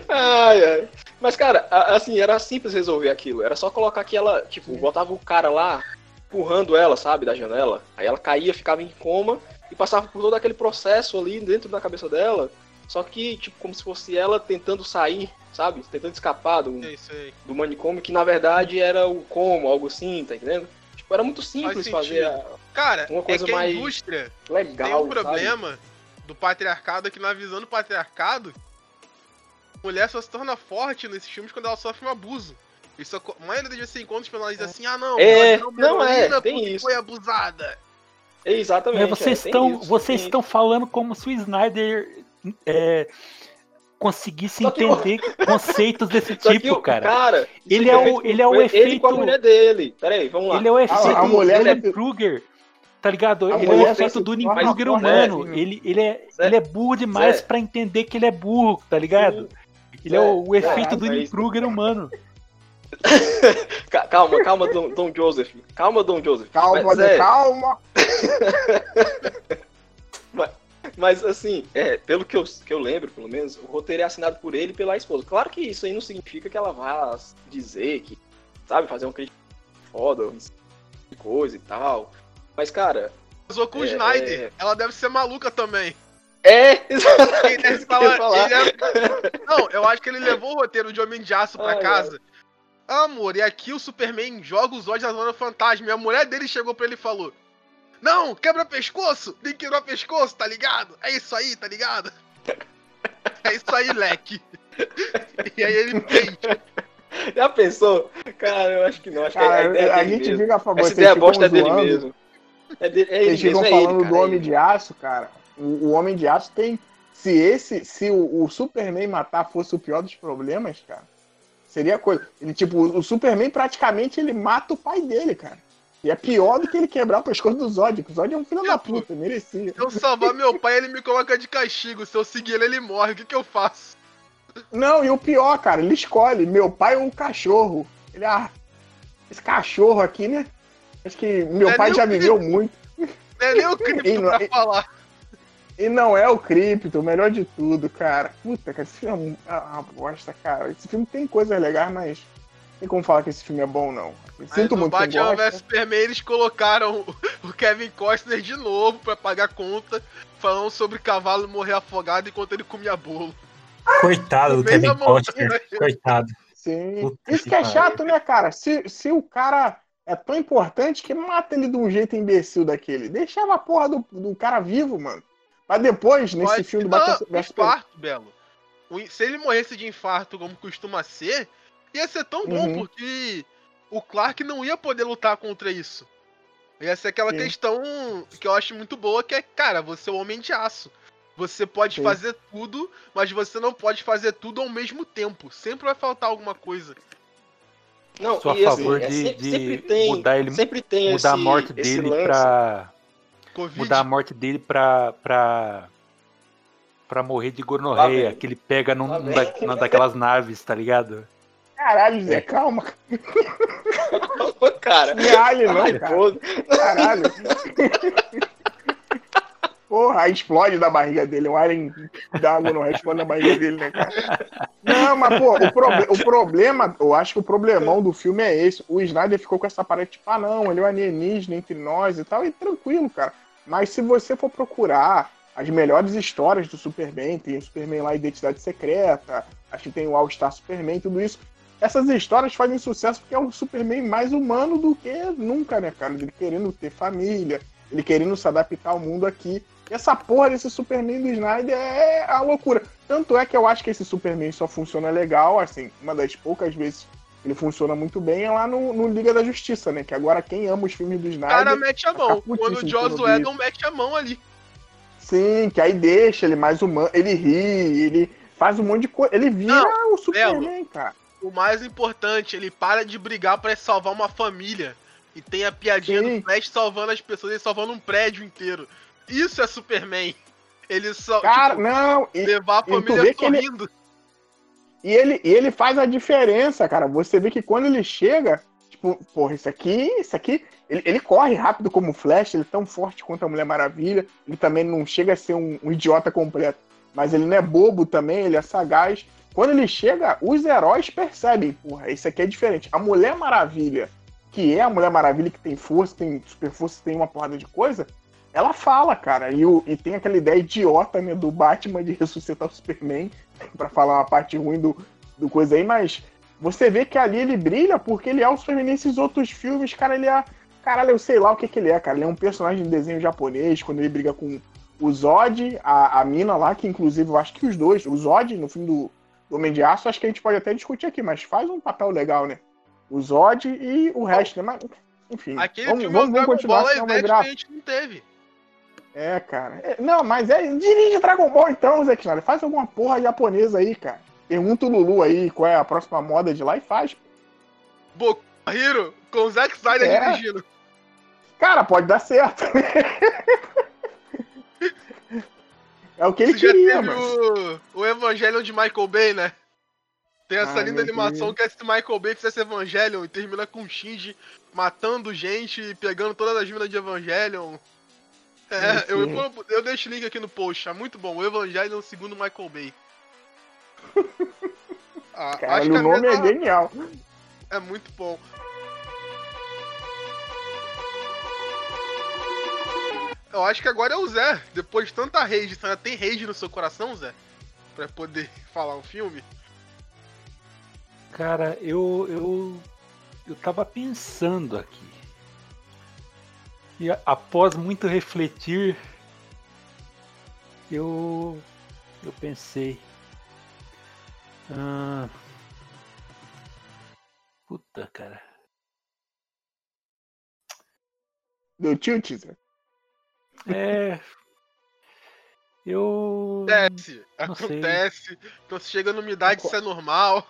Ai, ai. Mas, cara, assim, era simples resolver aquilo. Era só colocar que ela, tipo, botava o cara lá, empurrando ela, sabe, da janela. Aí ela caía, ficava em coma e passava por todo aquele processo ali dentro da cabeça dela. Só que, tipo, como se fosse ela tentando sair, sabe? Tentando escapar do, É isso aí. do manicômio, que na verdade era o como, algo assim, tá entendendo? Tipo, era muito simples Faz fazer a- Cara, Uma coisa é que a mais indústria legal. tem um sabe? problema do patriarcado que na visão do patriarcado, a mulher só se torna forte nesses filmes quando ela sofre um abuso. Isso, a maioria desses encontros penalizam assim, ah não, É, uma não, é, tem porque isso. foi abusada. Exatamente. Mas vocês é, estão, isso, vocês estão falando como se o Snyder é, conseguisse Só entender conceitos desse (laughs) Só que tipo, o cara. cara. Ele é o- ele é o Ele efeito- com a mulher dele. Peraí, vamos lá. Ele é o efeito a mulher Freddy da- Krueger. Tá ligado? A Ele é o efeito do torna Kruger forte, humano. né? Ele, ele, é, Zé. ele é burro demais Zé. pra entender que ele é burro, tá ligado? Ele é o, o Zé, efeito do mas- Kruger humano. (laughs) Ca- Calma, calma, Dom, Dom Joseph. Calma, Dom Joseph. Calma, Mas, Zé, é, calma. (laughs) Mas assim, é, pelo que eu, que eu lembro, pelo menos, o roteiro é assinado por ele e pela esposa. Claro que isso aí não significa que ela vá dizer que, sabe, fazer um crítico foda, coisa e tal. Mas, cara, Casou com o É, Snyder, é. ela deve ser maluca também. é (laughs) Ele exatamente ia falar- falar. ele é- Não, eu acho que ele levou o roteiro de Homem de Aço pra Ai, casa. Ah, amor, e aqui o Superman joga os olhos na zona fantasma. E a mulher dele chegou pra ele e falou: Não, quebra pescoço! Nem quebrar pescoço, tá ligado? É isso aí, tá ligado? É isso aí, leque. E aí ele fez. Já pensou? Cara, eu acho que não. Acho que Cara, a ideia a dele gente mesmo. fica a favor. Essa ideia ficam bosta é dele mesmo. É, dele, é ele Eles ficam mesmo, é ele, falando cara, do é Homem ele. de Aço, cara. O, o Homem de Aço tem. Se esse. Se o, o Superman matar fosse o pior dos problemas, cara. Seria coisa. Ele, tipo, o Superman praticamente ele mata o pai dele, cara. E é pior do que ele quebrar o pescoço do Zod. que O Zod é um filho da puta, merecia. Se eu salvar meu pai, ele me coloca de castigo. Se eu seguir ele, ele morre. O que, que eu faço? Não, e o pior, cara, ele escolhe meu pai ou o cachorro. Ele, ah, esse cachorro aqui, né? Acho que meu É pai já viveu muito. Não é nem o (laughs) cripto E não- pra e- falar. E não é o Crypto, o melhor de tudo, cara. Puta, cara, esse filme é uma bosta, cara. Esse filme tem coisas legais, mas tem como falar que esse filme é bom, não. Eu Sinto muito quem Batman vs Superman eles colocaram o- Kevin Costner de novo pra pagar conta, falando sobre cavalo morrer afogado enquanto ele comia bolo. Coitado do Kevin. Costner. Coitado. Sim. Puta Isso que que é chato, né, cara? Se, se o cara é tão importante que mata ele de um jeito imbecil daquele. Deixava a porra do, do cara vivo, mano. Mas depois, nesse Pode- filme do Batman vs Superman. Belo. Se ele morresse de infarto, como costuma ser, ia ser tão bom, Uhum. porque o Clark não ia poder lutar contra isso. Ia ser aquela Sim. questão que eu acho muito boa, que é, cara, você é o homem de aço. Você pode Sim. fazer tudo, mas você não pode fazer tudo ao mesmo tempo. Sempre vai faltar alguma coisa. Não, Sou a e, assim, favor é de- sempre, de sempre tem, mudar ele- sempre tem Mudar a esse- morte esse dele lance. pra. Covid. Mudar a morte dele pra. pra. pra morrer de gonorreia, que ele pega num, num da- numa daquelas naves, tá ligado? Caralho, Zé, calma. cara. Não é alien, não, cara. Caralho. Porra, explode da barriga dele. O alien dá água no resto, explode na barriga dele, né, cara? Não, mas, pô, o, proble- o problema, eu acho que o problemão do filme é esse. O Snyder ficou com essa parede, tipo, ah, não, ele é um alienígena entre nós e tal, e tranquilo, cara. Mas se você for procurar as melhores histórias do Superman, tem o Superman lá, Identidade Secreta, acho que tem o All-Star Superman, tudo isso. Essas histórias fazem sucesso porque é o Superman mais humano do que nunca, né, cara? Ele querendo ter família, ele querendo se adaptar ao mundo aqui. E essa porra desse Superman do Snyder é a loucura. Tanto é que eu acho que esse Superman só funciona legal, assim, uma das poucas vezes que ele funciona muito bem é lá no, no Liga da Justiça, né? Que agora quem ama os filmes do O Snyder. cara mete a mão. Quando o Joss Whedon mete a mão ali. Sim, que aí deixa ele mais humano, ele ri, ele faz um monte de coisa. Ele vira o Superman, cara. O mais importante, ele para de brigar pra salvar uma família. E tem a piadinha Sim. do Flash salvando as pessoas e salvando um prédio inteiro. Isso é Superman. Ele só Cara, tipo, não, levar a e família ele- sorrindo. E ele, e ele faz a diferença, cara. Você vê que quando ele chega, tipo, porra, isso aqui, isso aqui. Ele, ele corre rápido como o Flash, ele é tão forte quanto a Mulher Maravilha. Ele também não chega a ser um, um idiota completo. Mas ele não é bobo também, ele é sagaz. Quando ele chega, os heróis percebem, porra, isso aqui é diferente. A Mulher Maravilha, que é a Mulher Maravilha que tem força, tem super força, tem uma porrada de coisa, ela fala, cara. E, o, e tem aquela ideia idiota né, do Batman de ressuscitar o Superman, (laughs) pra falar uma parte ruim do, do coisa aí, mas você vê que ali ele brilha porque ele é o Superman nesses outros filmes, cara, ele é. Caralho, eu sei lá o que, que ele é, cara. Ele é um personagem de desenho japonês, quando ele briga com o Zod, a, a mina lá, que inclusive eu acho que os dois, o Zod, no filme do, do Homem de Aço, acho que a gente pode até discutir aqui, mas faz um papel legal, né? O Zod e o resto, né? Mas, enfim, Aquele vamos, filme vamos, vamos continuar, Ball é senão vai que a gente não teve. é, cara. É, não, mas é. Dirige Dragon Ball então, Zé Snyder. Faz alguma porra japonesa aí, cara. Pergunta o Lulu aí qual é a próxima moda de lá e faz. Boku Hero com o Zack Snyder É. dirigindo. Cara, pode dar certo. (laughs) é o que ele Você queria, mano. o, o Evangelion de Michael Bay, né? Tem essa Ai, linda meu animação Deus. que é se Michael Bay fizesse Evangelion e termina com o Shinji matando gente e pegando todas as minas de Evangelion. É, eu, eu, eu deixo o link aqui no post, é muito bom. O Evangelion segundo Michael Bay. (laughs) Ah, Cara, o nome é genial. é muito bom. Eu acho que agora é o Zé. Depois de tanta rage, você ainda tem rage no seu coração, Zé? Pra poder (laughs) falar um filme? Cara, eu, eu, eu tava pensando aqui. E após muito refletir, eu, eu pensei. Ah, puta, cara. Do tilt, Zé. É. Eu. Acontece, não sei. acontece. Então chega numa idade, isso é normal.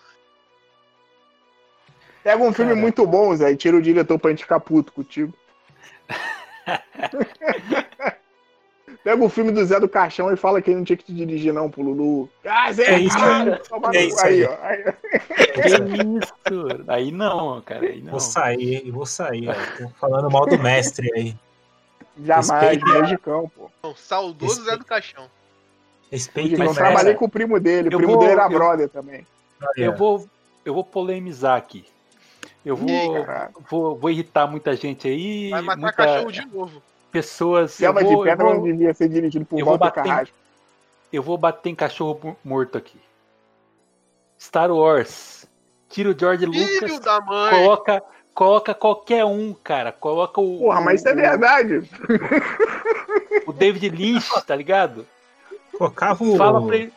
Pega um filme Cara. muito bom, Zé, e tira o diretor pra gente ficar puto contigo. (laughs) Pega o filme do Zé do Caixão e fala que ele não tinha que te dirigir, não, pro Lulu. Ah, Zé! É isso aí. toma É isso aí, aí. ó. Aí, Que isso? Aí não, cara. Aí não. Vou sair, vou sair, ó. (laughs) Tô falando mal do mestre aí. Jamais, Respeita. Magicão, pô. Não, saudoso Esse- Zé do Caixão. Respeita Eu o trabalhei com o primo dele, o primo vou- dele era eu- brother também. Eu vou, eu vou polemizar aqui. Eu vou, Ih, vou, vou irritar muita gente aí. Vai matar muita cachorro de novo. pessoas. Vou, de Pedra não vou, devia ser dirigido por Walter bater em- Carrasco. eu vou bater em cachorro mo- morto aqui. Star Wars. Tira o George Filho Lucas. da mãe. Coloca, coloca qualquer um, cara. Coloca o. Porra, mas isso é o- verdade. O David Lynch, tá ligado? Colocava o. Fala pra ele.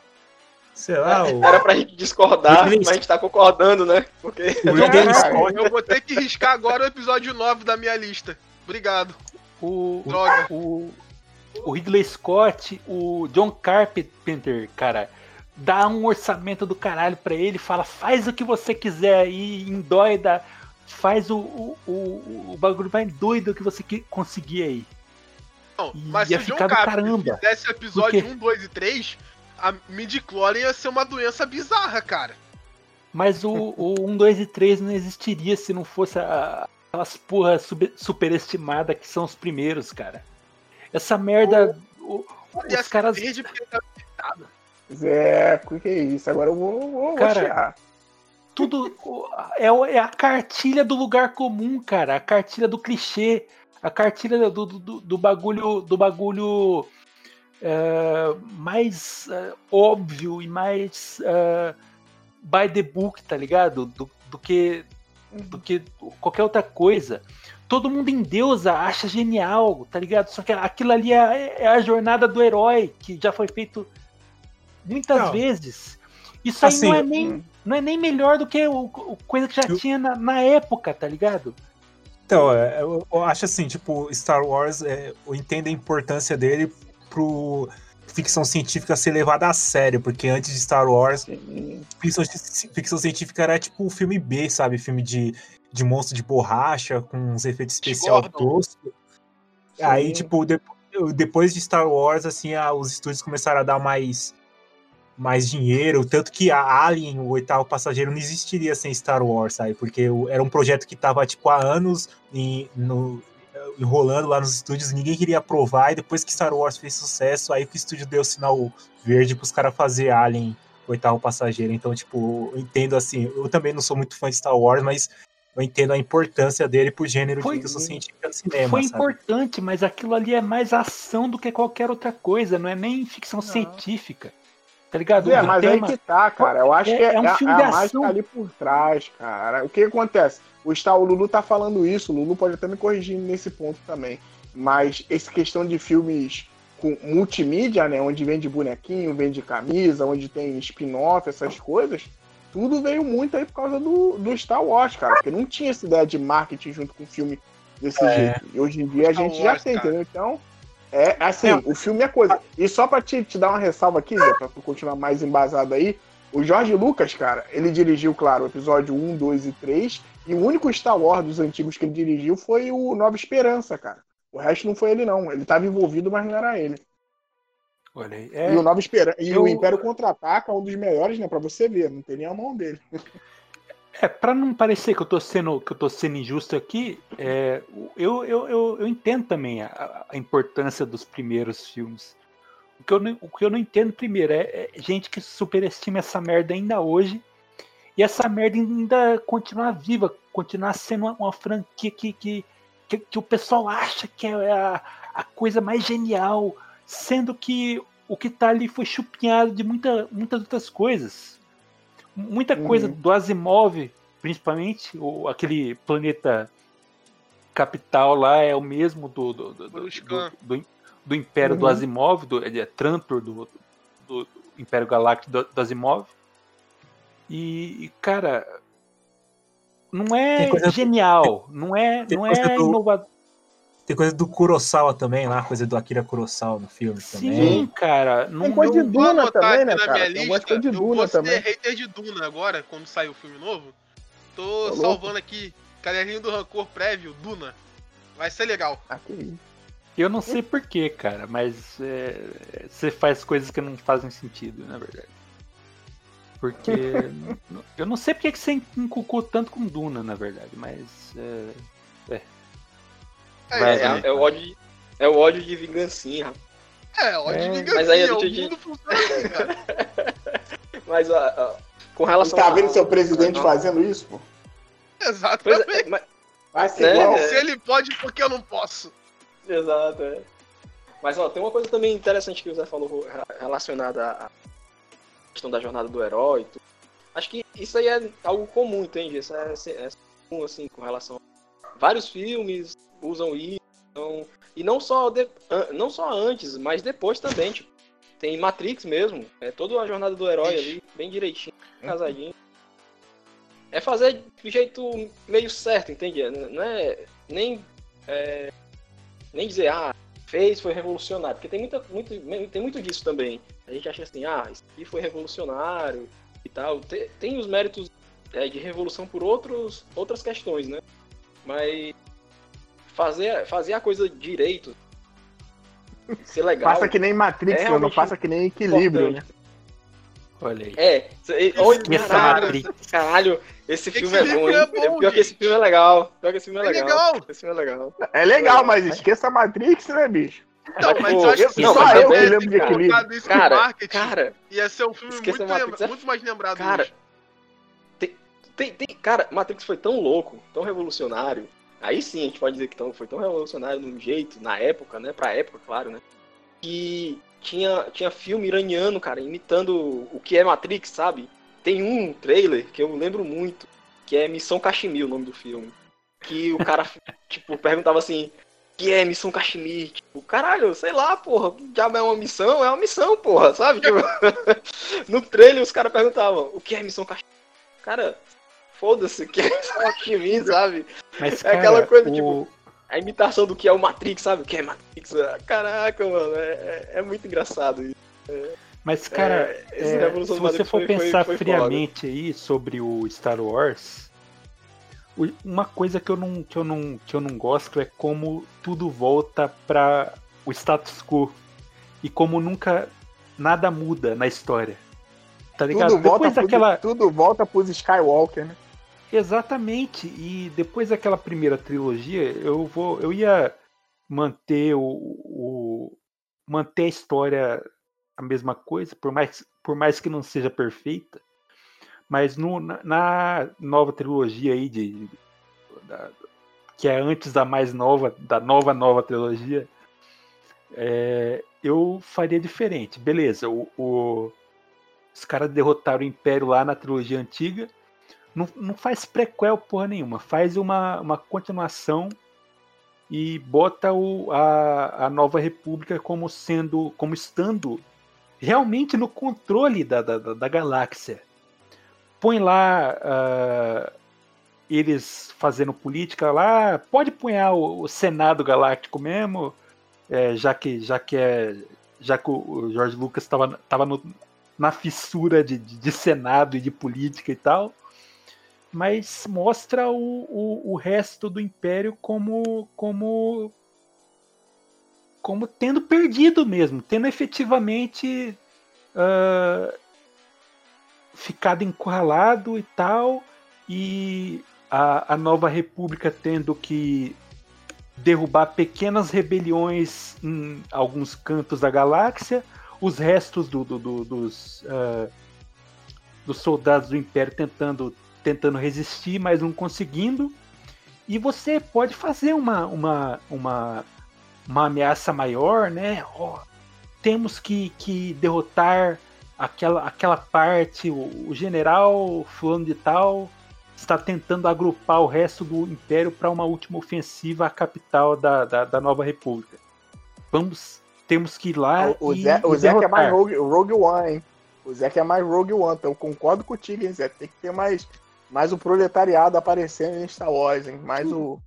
Sei lá, o. Era pra gente discordar, Ridley mas a gente tá concordando, né? Porque. Scott. Eu vou ter que riscar agora o episódio 9 da minha lista. Obrigado. O, Droga. o, o Ridley Scott, o John Carpenter, cara, dá um orçamento do caralho pra ele, fala, faz o que você quiser aí, endoida, faz o, o, o, o bagulho mais doido que você que- conseguir aí. Não, Ia mas se o John Carpenter caramba. fizesse o episódio Por quê? 1, 2 e 3, a midichlorian ia ser uma doença bizarra, cara. Mas o, o 1, 2 e 3 não existiria se não fosse a- aquelas porra sub- superestimadas que são os primeiros, cara. Essa merda. o- Ia os caras. Zé, o que é isso? Agora eu vou, vou, Cara, chiar. Tudo é, é a cartilha do lugar comum, cara. A cartilha do clichê. A cartilha do, do, do- bagulho. Do bagulho é, mais é, óbvio e mais é, by the book, tá ligado? Do, do que do que qualquer outra coisa. Todo mundo em deusa acha genial, tá ligado? Só que aquilo ali é, é a jornada do herói, que já foi feito muitas Não. vezes. Isso aí Assim, não, é nem, não é nem melhor do que o, o coisa que já Eu- tinha na, na época, tá ligado? Então, é, eu, eu acho assim, tipo, Star Wars, é, eu entendo a importância dele pro ficção científica ser levada a sério, porque antes de Star Wars, ficção, ficção científica era tipo um filme B, sabe? Filme de, de monstro de borracha, com uns efeitos especiais Gordon. toscos. Aí, tipo, de- depois de Star Wars, assim, a- os estúdios começaram a dar mais, mais dinheiro, tanto que a Alien, o oitavo passageiro, não existiria sem Star Wars, sabe? Porque era um projeto que tava, tipo, há anos em- no- enrolando lá nos estúdios, ninguém queria aprovar, e depois que Star Wars fez sucesso, aí que o estúdio deu o sinal verde pros caras fazer Alien, o oitavo passageiro. Então, tipo, eu entendo assim, eu também não sou muito fã de Star Wars, mas eu entendo a importância dele pro gênero Foi- de ficção científica no cinema, Foi sabe? importante, mas aquilo ali é mais ação do que qualquer outra coisa, não é nem ficção científica. Tá ligado? É, O mas tema- aí que tá, cara. Eu acho É- que é, é um filme é de a mágica ali por trás, cara. O que acontece? O, Star, o Lulu tá falando isso, o Lulu pode até me corrigir nesse ponto também. Mas essa questão de filmes com multimídia, né? Onde vende bonequinho, vende camisa, onde tem spin-off, essas coisas, tudo veio muito aí por causa do, do Star Wars, cara. Porque não tinha essa ideia de marketing junto com o filme desse É. jeito. E hoje em dia a gente já Wars, tem, cara. entendeu? Então, é assim, o filme é coisa. E só pra te, te dar uma ressalva aqui, Zé, pra tu continuar mais embasado aí, o Jorge Lucas, cara, ele dirigiu, claro, o episódio 1, 2 e 3, e o único Star Wars dos antigos que ele dirigiu foi o Nova Esperança, cara. O resto não foi ele, não. Ele tava envolvido, mas não era ele. Olha aí. E É, o Nova Esperança. E eu- o Império Contra-Ataca é um dos melhores, né? Pra você ver. Não tem nem a mão dele. (laughs) É, pra não parecer que eu tô sendo, que eu tô sendo injusto aqui, é, eu, eu, eu, eu entendo também a, a importância dos primeiros filmes. O que eu não, o que eu não entendo primeiro é, é gente que superestima essa merda ainda hoje e essa merda ainda continuar viva, continuar sendo uma, uma franquia que, que, que, que o pessoal acha que é a, a coisa mais genial, sendo que o que tá ali foi chupinhado de muita, muitas outras coisas. Muita coisa Uhum. do Asimov, principalmente, o, aquele planeta capital lá é o mesmo do, do, do, do, do- do- do Império do Uhum. Asimov, do, é Trantor do, do, do Império Galáctico do, do Asimov. E, e, cara, não é do- genial, não é, não é do- inovador. Tem coisa do Kurosawa também lá, coisa do Akira Kurosawa no filme Sim, também. cara. Não, Tem coisa de Duna também, né, na cara? lista. umas coisas de eu Duna também. hater de Duna agora, quando sair o filme novo. Tô salvando aqui. Caderninho do Rancor prévio, Duna. Vai ser legal. Aqui. Eu não sei porquê, cara, mas é, você faz coisas que não fazem sentido, na verdade. Porque. (laughs) eu não sei porque que você inculcou tanto com Duna, na verdade, mas. é, É, É, aí. é o ódio de, é o ódio de vingancinha. É, ódio É, de vingança. mas aí, o eu te- mundo funciona assim, cara. (laughs) Mas ó, ó, com Você relação tá a- vendo seu presidente Não. fazendo isso, pô? Pois Exatamente. é, mas- Vai ser Né? igual. Se ele pode, por que eu não posso? Exato, é. Mas ó, tem uma coisa também interessante que o Zé falou re- relacionada à questão da jornada do herói. e tudo. Acho que isso aí é algo comum, entende? Isso é, é comum, assim, com relação. Vários filmes usam isso. então- e não só, de- não só antes, mas depois também. Tipo, tem Matrix mesmo. É toda a jornada do herói Ixi. ali, bem direitinho, casadinho. É fazer do jeito meio certo, entende? Não é nem. é, nem dizer, ah, fez, foi revolucionário. Porque tem, muita, muito, tem muito disso também. A gente acha assim, ah, isso aqui foi revolucionário e tal. Tem, tem os méritos é, de revolução por outros, outras questões, né? Mas fazer, fazer a coisa direito, ser legal. Passa que nem Matrix, É né? não passa que nem equilíbrio, né? importante. olha aí. É, oi, Essa caralho, Matrix. caralho, esse filme é bom, hein? é bom, É pior que esse filme é legal. Pior que esse filme é É legal. legal. Esse filme é legal. É legal, mas esqueça a Matrix, né, bicho? Não, Mas, mas pô, eu acho que se só eu que tivesse lembro de equilíbrio. Cara, cara, ia ser um filme muito, Matrix, lembra- é- muito mais lembrado Cara, hoje. Tem, tem, cara, Matrix foi tão louco, tão revolucionário. Aí sim a gente pode dizer que tão, foi tão revolucionário num jeito, na época, né? Pra época, claro, né? Que tinha, tinha filme iraniano, cara, imitando o que é Matrix, sabe? Tem um trailer que eu lembro muito, que é Missão Kashmir, o nome do filme. Que o cara, (laughs) tipo, perguntava assim, que é Missão Kashmir? Tipo, caralho, sei lá, porra, já é uma missão? É uma missão, porra, sabe? Tipo, (laughs) no trailer os caras perguntavam, o que é Missão Kashmir? Cara, foda-se, que é Missão Kashmir, sabe? Mas, É cara, aquela coisa, o- tipo, A imitação do que é o Matrix, sabe? O que é Matrix? Ah, Caraca, mano, é, é- é muito engraçado isso. Mas, cara, É, é, se você for foi- foi- pensar foi foda. friamente aí sobre o Star Wars, uma coisa que eu não, que eu não, que eu não gosto é como tudo volta para o status quo e como nunca nada muda na história. Tá ligado? Tudo volta, Depois daquela, pros, tudo volta pros Skywalker, né? Exatamente. E depois daquela primeira trilogia, eu vou, eu ia manter o, o- manter a história a mesma coisa, por mais, por mais que não seja perfeita. Mas no- na, na nova trilogia aí de da- que é antes da mais nova, da nova nova trilogia, é, eu faria diferente. Beleza, o, o- os caras derrotaram o Império lá na trilogia antiga. Não, não faz prequel porra nenhuma, faz uma, uma continuação e bota o, a, a nova república como sendo, como estando realmente no controle da, da, da- galáxia. Põe lá ah, eles fazendo política lá, pode punhar o, o Senado Galáctico mesmo, é, já que já que é já que o George Lucas estava na fissura de, de, de Senado e de política e tal, mas mostra o, o, o resto do Império como como como tendo perdido mesmo, tendo efetivamente ah, ficado encurralado e tal, e a, a nova república tendo que derrubar pequenas rebeliões em alguns cantos da galáxia, os restos do- do- do- dos, ah, dos soldados do Império tentando, tentando resistir, mas não conseguindo. E você pode fazer uma, uma, uma, uma ameaça maior, né? Ó, temos que, que derrotar aquela, aquela parte, o, o general fulano de tal está tentando agrupar o resto do Império para uma última ofensiva à capital da, da, da nova república. Vamos, temos que ir lá O, o e, Zé, o Zé que é mais. Rogue, Rogue One, hein? O Zé que é mais Rogue One, então eu concordo contigo, hein, Zé? Tem que ter mais, mais o proletariado aparecendo em Star Wars, hein? Mais o,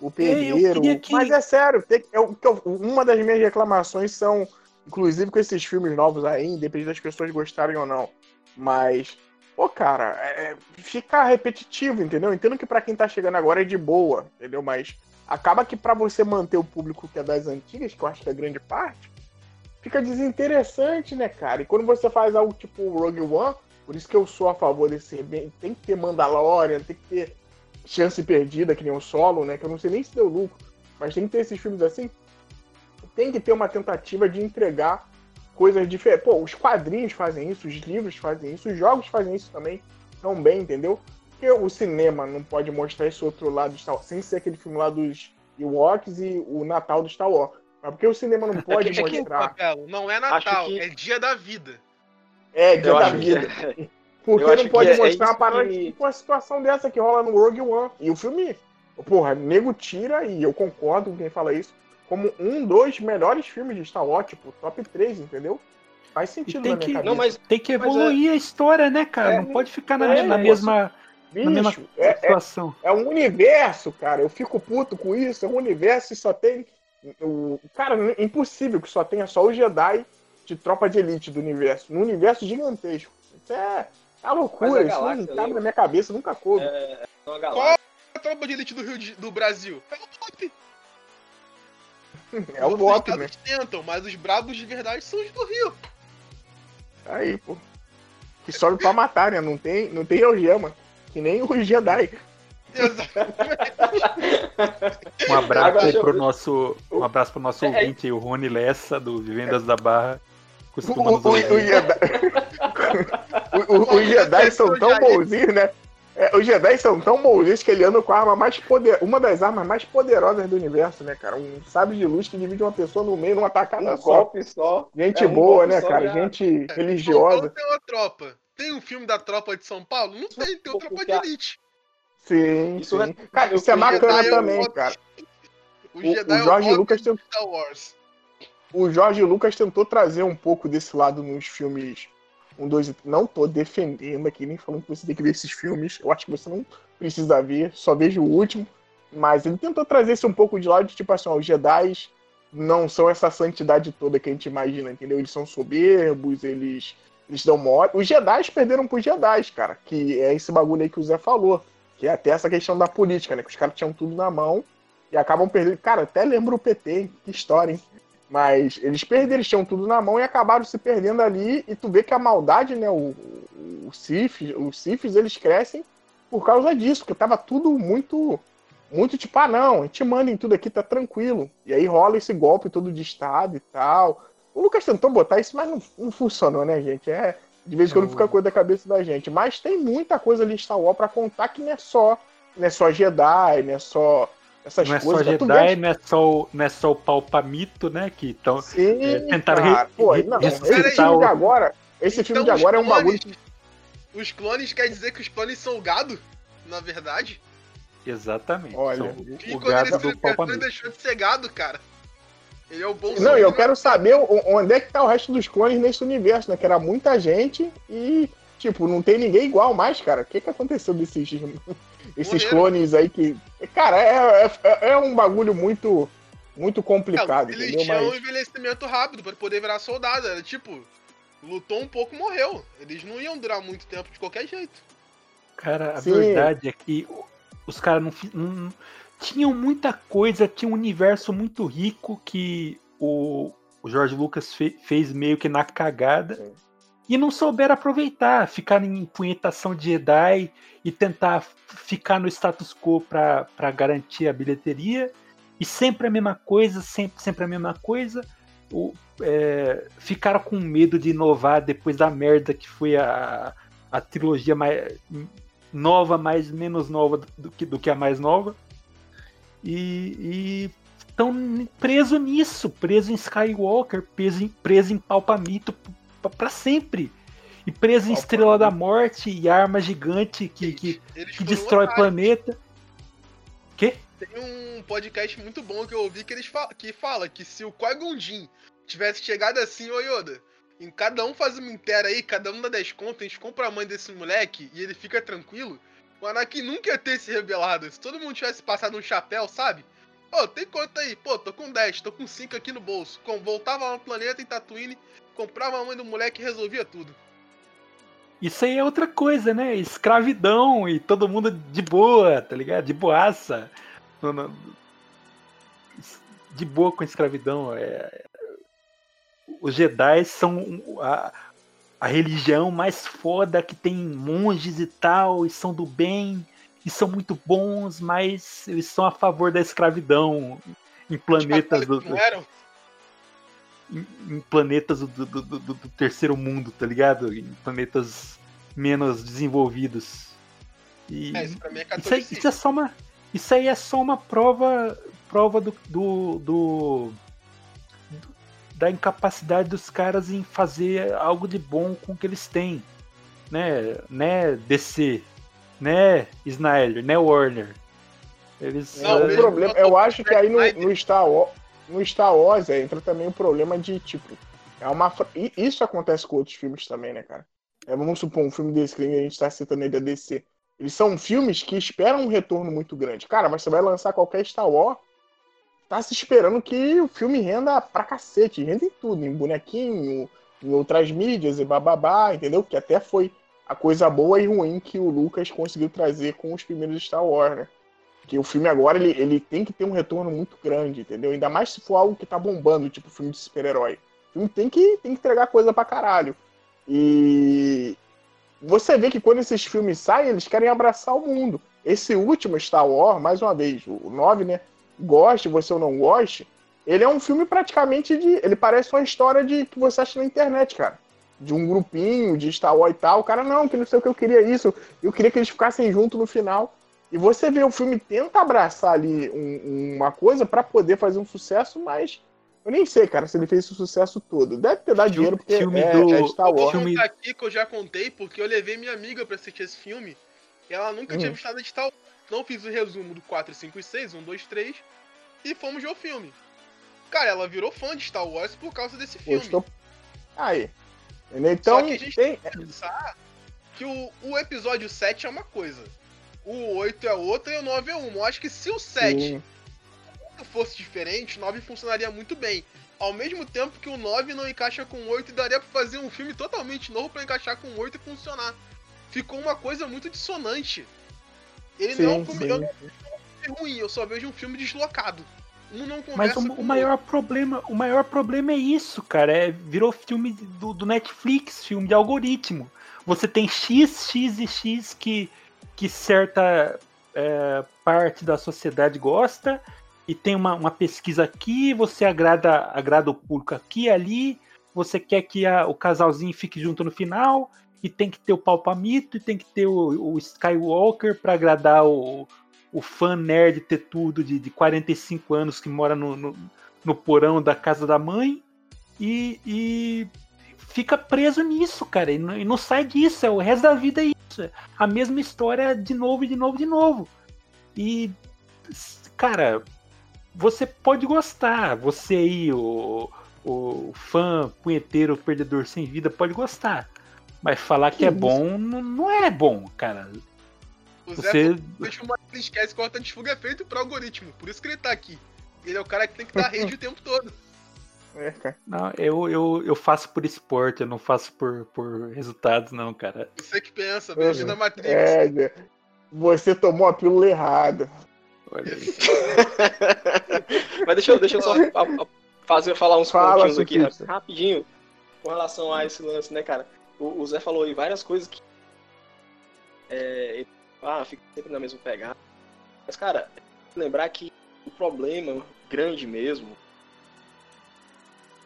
o pedreiro. que- Mas é sério, que- é, eu- uma das minhas reclamações são, inclusive com esses filmes novos aí, independente das pessoas gostarem ou não. Mas, pô, cara, é, é, fica repetitivo, entendeu? Entendo que pra quem tá chegando agora é de boa, entendeu? Mas acaba que pra você manter o público que é das antigas, que eu acho que é grande parte, fica desinteressante, né, cara? E quando você faz algo tipo Rogue One, por isso que eu sou a favor desse rebento, tem que ter Mandalorian, tem que ter chance perdida, que nem o solo, né? Que eu não sei nem se deu lucro, mas tem que ter esses filmes assim. Tem que ter uma tentativa de entregar coisas diferentes. Pô, os quadrinhos fazem isso, os livros fazem isso, os jogos fazem isso também tão bem, entendeu? Porque o cinema não pode mostrar esse outro lado de Star Wars, sem ser aquele filme lá dos Ewoks e o Natal do Star Wars. Mas porque o cinema não pode que- é que- mostrar. Papelo, não é Natal, que- é dia da vida. É, dia Eu da acho que vida. é- (laughs) Porque eu não pode é- é mostrar uma isso parada que- tipo uma situação dessa que rola no Rogue One. E o filme, porra, nego tira, e eu concordo com quem fala isso, como um dos melhores filmes de Star Wars, tipo, top 3, entendeu? Faz sentido tem na minha que-. Não, mas Tem que Mas evoluir a história, né, cara? É, não pode ficar na, é, na é, mesma, na mesma Bicho, é, é, situação. é um universo, cara. Eu fico puto com isso. É um universo e só tem. O, cara, é impossível que só tenha só o Jedi de tropa de elite do universo. Num universo gigantesco. Isso é, é uma loucura. Isso não cabe na minha cabeça, nunca coube. é uma Qual a tropa de elite do Rio de- do Brasil? É o top. (laughs) É, o outros né? tentam, mas os brabos de verdade são os do Rio. Aí, pô. Que sobe pra matar, né? Não tem, não tem algema. Que nem o Jedi. Exatamente. (laughs) Um abraço pro nosso, um abraço pro nosso É, é. ouvinte, aí, o Rony Lessa, do Vivendas da Barra. O, Costuma o, nos (laughs) o, o ouvir. Jedi. o, o- os Jedi são tão bonzinhos, né? É, os Jedi são tão bonzinhos que ele anda com a arma mais poder... uma das armas mais poderosas do universo, né, cara? Um sábio de luz que divide uma pessoa no meio numa tacada Um só. golpe só. Gente é, um boa, né, cara? já- Gente São Paulo religiosa. tem uma tropa. Tem um filme da tropa de São Paulo? Não tem, tem o tropa de elite. Sim, Isso sim. é- Cara, isso é bacana é também, cara. O, O, é Jorge voto Lucas tem, Star Wars. O Jorge Lucas tentou trazer um pouco desse lado nos filmes 1, 2 e Não tô defendendo aqui, nem falando que você tem que ver esses filmes. Eu acho que você não precisa ver, só veja o último. Mas ele tentou trazer esse um pouco de lado de tipo assim, ó, os Jedi não são essa santidade toda que a gente imagina, entendeu? Eles são soberbos, eles, eles dão mole. Os Jedi perderam pros Jedi, cara, que é esse bagulho aí que o Zé falou. Que é até essa questão da política, né? Que os caras tinham tudo na mão e acabam perdendo. Cara, até lembro o PT, hein? que história, hein? Mas eles perderam, eles tinham tudo na mão e acabaram se perdendo ali. E tu vê que a maldade, né? O, o, os Sifs, eles crescem por causa disso, porque tava tudo muito. Muito tipo, ah, não, a gente manda em tudo aqui, tá tranquilo. E aí rola esse golpe todo de Estado e tal. O Lucas tentou botar isso, mas não, não funcionou, né, gente? É, de vez em quando fica coisa da cabeça da gente. Mas tem muita coisa ali em Star Wars pra contar que não é só não é só Jedi, não é só essas Não é só coisas. Tu Jedi, não é só, o- não é só o palpamito, né? Que então, Sim, é, tentaram cara. re- Pô, não, esse filme de o- agora, esse filme de Então, os agora é um bagulho. clones- Os clones quer dizer que os clones são gado? Na verdade? exatamente. Olha, são E o, o gado do palpamito. deixou de ser gado, cara. Ele é o bom Não, eu quero saber onde é que tá o resto dos clones nesse universo, né? Que era muita gente e, tipo, não tem ninguém igual mais, cara. O que que aconteceu desses, esses Morreram. clones aí que. Cara, é, é, é um bagulho muito, muito complicado, Eles entendeu? tinham um Mas. envelhecimento rápido pra poder virar soldado. Era tipo, lutou um pouco morreu. Eles não iam durar muito tempo de qualquer jeito. Cara, a Sim. verdade é que os caras não, não- tinham muita coisa, tinha um universo muito rico que o, o George Lucas fe- fez meio que na cagada Sim. E não souberam aproveitar, ficar em punhetação de Jedi e tentar ficar no status quo pra garantir a bilheteria e sempre a mesma coisa, sempre, sempre a mesma coisa. O, é, ficaram com medo de inovar depois da merda que foi a, a trilogia mais nova, mais menos nova do que, do que a mais nova. E estão preso nisso, preso em Skywalker, preso em, preso em Palpamito p- pra sempre. E preso em. Estrela da Morte e arma gigante que, que, Eles que destrói otários. planeta. Quê? Tem um podcast muito bom que eu ouvi que eles fa que fala que se o Qui-Gon Jinn tivesse chegado assim, ô Yoda, em cada um faz uma inteira aí, cada um dá 10 contas, a gente compra a mãe desse moleque e ele fica tranquilo, o Anakin nunca ia ter se rebelado. Se todo mundo tivesse passado um chapéu, sabe? Ô, tem conta aí, pô, tô com 10, tô com 5 aqui no bolso. Com, voltava lá no planeta em Tatooine, comprava a mãe do moleque e resolvia tudo. Isso aí é outra coisa, né? Escravidão e todo mundo de boa, tá ligado? De boaça. De boa com a escravidão. É... Os Jedi são a, a religião mais foda que tem monges e tal, e são do bem, e são muito bons, mas eles são a favor da escravidão em planetas não eram? Em, em planetas do, do- do- do- terceiro mundo, tá ligado? Em planetas menos desenvolvidos. E É, isso pra mim é isso, aí, isso é só uma, isso aí é só uma prova, prova do, do, do- do- da incapacidade dos caras em fazer algo de bom com o que eles têm, né? Né DC, né Snyder, né Warner. Eles Não, o eh, mesmo- problema, eu acho que aí no, no Star Wars, no Star Wars é, entra também o problema de, tipo, é uma. e Isso acontece com outros filmes também, né, cara? É, vamos supor, um filme desse que a gente tá citando aí da DC. Eles são filmes que esperam um retorno muito grande. Cara, mas você vai lançar qualquer Star Wars, tá se esperando que o filme renda pra cacete, renda em tudo, em bonequinho, em outras mídias e bababá, entendeu? Que até foi a coisa boa e ruim que o Lucas conseguiu trazer com os primeiros Star Wars, né? Porque o filme agora ele, ele tem que ter um retorno muito grande, entendeu? Ainda mais se for algo que tá bombando, tipo filme de super-herói. Filme tem que, tem que entregar coisa pra caralho. E você vê que quando esses filmes saem, eles querem abraçar o mundo. Esse último Star Wars, mais uma vez, o 9, né? Goste, você ou não goste, ele é um filme praticamente de. Ele parece uma história de que você acha na internet, cara. De um grupinho de Star Wars e tal. O cara, não, que não sei o que eu queria isso. Eu queria que eles ficassem juntos no final. E você vê o filme tenta abraçar ali um- uma coisa pra poder fazer um sucesso, mas eu nem sei, cara, se ele fez esse sucesso todo. Deve ter dado dinheiro porque filme é, do- é Star Eu vou Wars. contar aqui que eu já contei, porque eu levei minha amiga pra assistir esse filme. E ela nunca Hum. tinha visto nada de tal. Não fiz o resumo do 4, 5 e 6, 1, 2, 3. E fomos ver o filme. Cara, ela virou fã de Star Wars por causa desse filme. Gostou? Aí. Então, Só que a gente tem. tem que pensar que o, o episódio 7 é uma coisa. O 8 é outra e o 9 é uma. Eu acho que se o 7 Sim. fosse diferente, o 9 funcionaria muito bem. Ao mesmo tempo que o 9 não encaixa com o 8 e daria pra fazer um filme totalmente novo pra encaixar com o 8 e funcionar. Ficou uma coisa muito dissonante. Ele não é um Sim, filme, eu sim. não vejo um filme ruim, eu só vejo um filme deslocado. Um não conversa Mas o, com o maior problema, o maior problema é isso, cara. É, virou filme do, do Netflix, filme de algoritmo. Você tem X, X e X que, que certa é, parte da sociedade gosta, e tem uma, uma pesquisa aqui, você agrada, agrada o público aqui ali, você quer que a- o casalzinho fique junto no final, e tem que ter o Palpamito, e tem que ter o, o Skywalker para agradar o, o fã nerd ter tudo de, de 45 anos que mora no, no, no porão da casa da mãe e, e fica preso nisso, cara, e não, e não, sai disso, é o resto da vida é isso. É a mesma história de novo, de novo, de novo. E, cara, você pode gostar, você aí, o, o fã punheteiro, perdedor sem vida, pode gostar. Mas falar que, que é isso? bom não, não é bom, cara. O Zé você... deixa uma ele esquece que o antifuga é feito pro algoritmo, por isso que ele tá aqui. Ele é o cara que tem que dar (laughs) rede o tempo todo. É, não, eu, eu, eu faço por esporte, eu não faço por, por resultados, não, cara. Você que pensa, beijo na Matrix. É, você tomou a pílula errada. (laughs) Mas deixa, deixa eu só fazer, falar uns Fala, pontinhos aqui rapidinho com relação a esse lance, né, cara? O, o Zé falou aí várias coisas que. É, ah, fica sempre na mesma pegada. Mas, cara, lembrar que o problema grande mesmo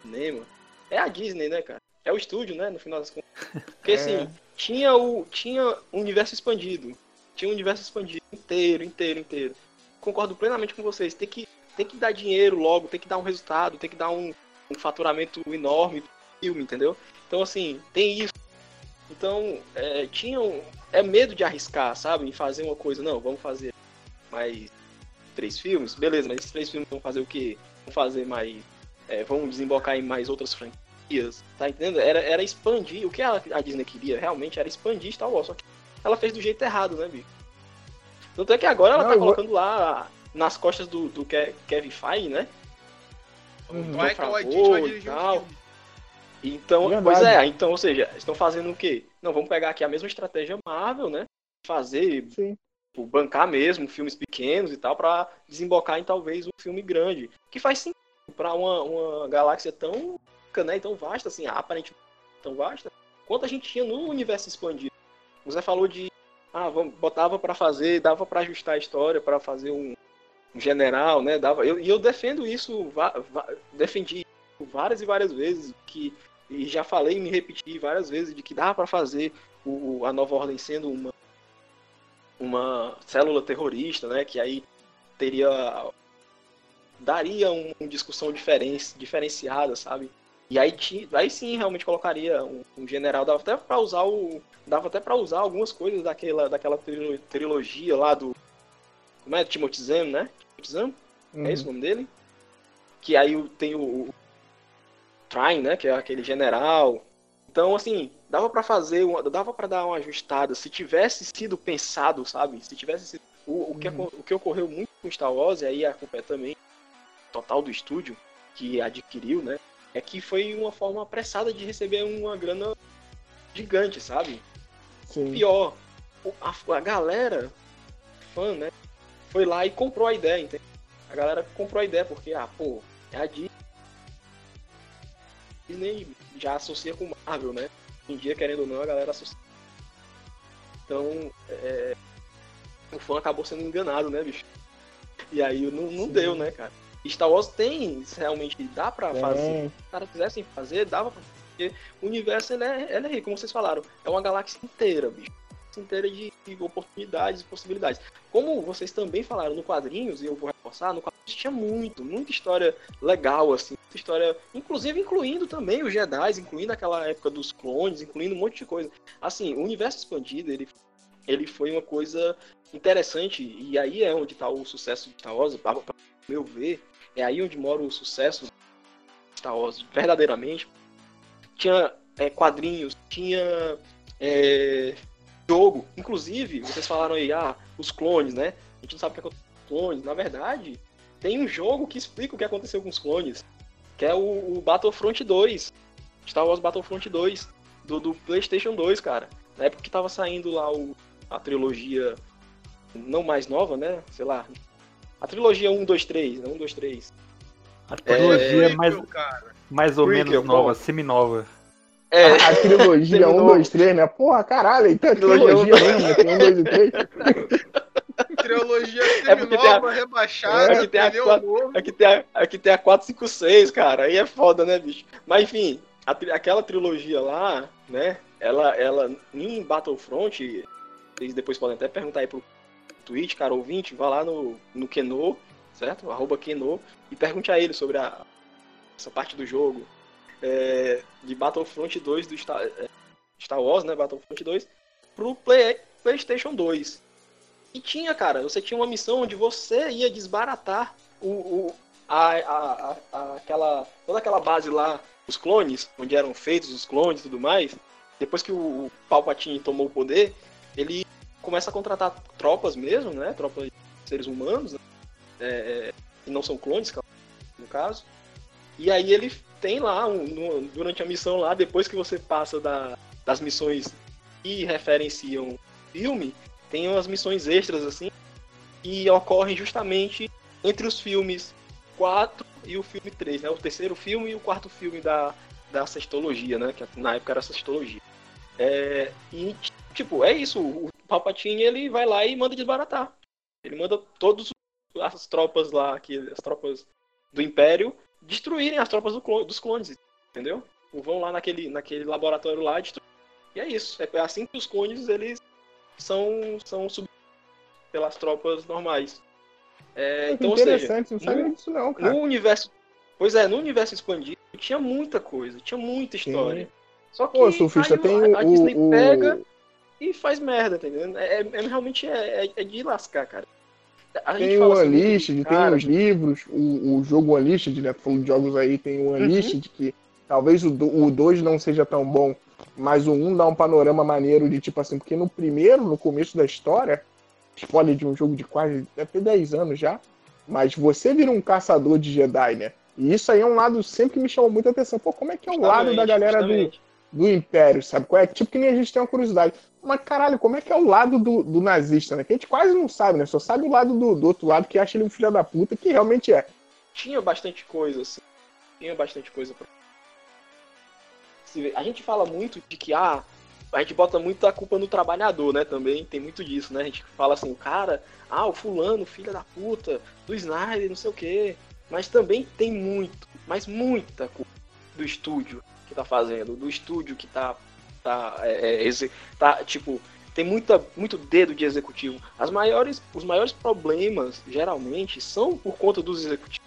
cinema é a Disney, né, cara? É o estúdio, né, no final das contas. Porque, (laughs) é. assim, tinha o tinha um universo expandido. Tinha um universo expandido inteiro, inteiro, inteiro. Concordo plenamente com vocês. Tem que, tem que dar dinheiro logo, tem que dar um resultado, tem que dar um, um faturamento enorme do filme, entendeu? Então, assim, tem isso. Então, é, tinham. É medo de arriscar, sabe? Em fazer uma coisa. Não, vamos fazer mais três filmes. Beleza, mas esses três filmes vão fazer o quê? Vão fazer mais é, vão desembocar em mais outras franquias, tá entendendo? Era, era expandir, o que a, a Disney queria realmente era expandir Star Wars, só que ela fez do jeito errado, né, bicho? Tanto é que agora ela Não, tá colocando vou... lá nas costas do, do Kevin Feige, né? Uhum. Vai que o vai dirigir tal. Então, é pois é, então, ou seja, estão fazendo o quê? Não, vamos pegar aqui a mesma estratégia Marvel, né? Fazer, tipo, bancar mesmo filmes pequenos e tal, para desembocar em talvez um filme grande. Que faz sentido para uma, uma galáxia tão né, tão vasta, assim, aparentemente tão vasta, quanto a gente tinha no universo expandido. Você falou de ah, vamos, botava para fazer, dava para ajustar a história, para fazer um, um, general, né? Dava, eu, e eu defendo isso, va, va, defendi várias e várias vezes que e já falei e me repeti várias vezes de que dava para fazer o, a nova ordem sendo uma uma célula terrorista, né? Que aí teria daria uma discussão diferen, diferenciada, sabe? E aí, aí sim realmente colocaria um, um general, dava até para usar o dava até para usar algumas coisas daquela daquela trilogia lá do como é Timothy Zahn, né? Timothy Zahn? Uhum. É esse o nome dele? Que aí tem o, o Trine, né, que é aquele general. Então, assim, dava para fazer, uma, dava para dar uma ajustada, se tivesse sido pensado, sabe? Se tivesse sido, o, o, que, uhum. o que ocorreu muito com Star Wars, e aí a culpa é também total do estúdio que adquiriu, né? É que foi uma forma apressada de receber uma grana gigante, sabe? Sim. Pior, a, a galera, fã, né? Foi lá e comprou a ideia, entende? A galera comprou a ideia porque, ah, pô, é a Disney já associa com Marvel, né? Em dia, querendo ou não, a galera associa. Então, é, o fã acabou sendo enganado, né, bicho? E aí não, não deu, né, cara? Star Wars tem, realmente dá pra é. fazer. Se os caras quisessem fazer, dava pra Porque o universo ele é, ele é rico, como vocês falaram. É uma galáxia inteira, bicho. Inteira de, de oportunidades e possibilidades. Como vocês também falaram no quadrinhos, e eu vou reforçar, no quadrinhos tinha muito, muita história legal, assim. Muita história, inclusive incluindo também os Jedi, incluindo aquela época dos clones, incluindo um monte de coisa. Assim, o universo expandido, ele, ele foi uma coisa interessante, e aí é onde está o sucesso de Star Wars, para meu ver, é aí onde mora o sucesso Star Wars verdadeiramente. Tinha é, quadrinhos, tinha é, jogo. Inclusive, vocês falaram aí, ah, os clones, né? A gente não sabe o que aconteceu com os clones. Na verdade, tem um jogo que explica o que aconteceu com os clones, que é o, o Battlefront 2. Star Wars Battlefront 2, do, do, PlayStation 2, cara. Na época que tava saindo lá o, a trilogia não mais nova, né? Sei lá, a trilogia 1, 2, 3, né? 1, 2, 3. A trilogia é, mais, mais ou Prequel, menos nova, semi-nova. É. A, a trilogia 1, 2, 3, né? Porra, caralho, então é trilogia, trilogia mesmo, tem 1, 2 e 3. Trilogia semi-nova, é rebaixada, aqui tem, a, quatro, aqui, tem a, aqui tem a 4, 5, 6, cara. Aí é foda, né, bicho? Mas enfim, a, aquela trilogia lá, né? Ela, ela em Battlefront, vocês depois podem até perguntar aí pro Twitch, cara ouvinte, vá lá no, no Keno, certo? Arroba Keno, e pergunte a ele sobre a, essa parte do jogo. É, de Battlefront 2 do Star, é, Star Wars, né? Battlefront 2, pro Play, PlayStation 2. E tinha, cara, você tinha uma missão onde você ia desbaratar o, o a, a, a, aquela, toda aquela base lá, os clones, onde eram feitos os clones e tudo mais. Depois que o Palpatine tomou o poder, ele começa a contratar tropas mesmo, né? Tropas de seres humanos, né? é, que não são clones, no caso. E aí ele tem lá, um, no, durante a missão lá, depois que você passa da, das missões que referenciam filme, tem umas missões extras assim, e ocorrem justamente entre os filmes 4 e o filme 3, né? O terceiro filme e o quarto filme da, da sextologia, né? Que na época era sextologia. É, e, tipo, é isso. O Palpatine, ele vai lá e manda desbaratar. Ele manda todas as tropas lá, aqui, as tropas do Império, destruírem as tropas do clone, dos clones, entendeu? Vão lá naquele, naquele laboratório lá e destruir. E é isso. É assim que os clones, eles são, são sub pelas tropas normais. É, então, interessante, seja, não sabia disso não, cara. No universo. Pois é, no universo expandido tinha muita coisa, tinha muita história. Sim. Só que Pô, surfista, tem a, a Disney o, pega e faz merda, entendeu? É, é realmente é, é, é, de lascar, cara. A tem o assim, Unleashed, cara, tem os livros, o, o jogo Unleashed, né? Falando de jogos aí, tem o Unleashed, uhum. que talvez o 2 não seja tão bom, mas o 1 um dá um panorama maneiro de tipo assim, porque no primeiro, no começo da história, spoiler de um jogo de quase até 10 anos já, mas você vira um caçador de Jedi, né? E isso aí é um lado sempre que me chamou muita atenção. Pô, como é que é o lado da galera do, do Império, sabe? Qual é? Tipo que nem a gente tem uma curiosidade. Mas caralho, como é que é o lado do, do nazista, né? Que a gente quase não sabe, né? Só sabe o lado do, do outro lado que acha ele um filho da puta, que realmente é. Tinha bastante coisa, assim. Tinha bastante coisa pra. A gente fala muito de que, ah, a gente bota muito a culpa no trabalhador, né? Também tem muito disso, né? A gente fala assim, cara, ah, o fulano, filho da puta, do Snyder, não sei o quê. Mas também tem muito, mas muita culpa do estúdio tá fazendo, do estúdio que tá. tá, é, é, tá tipo, tem muita, muito dedo de executivo. As maiores, os maiores problemas, geralmente, são por conta dos executivos.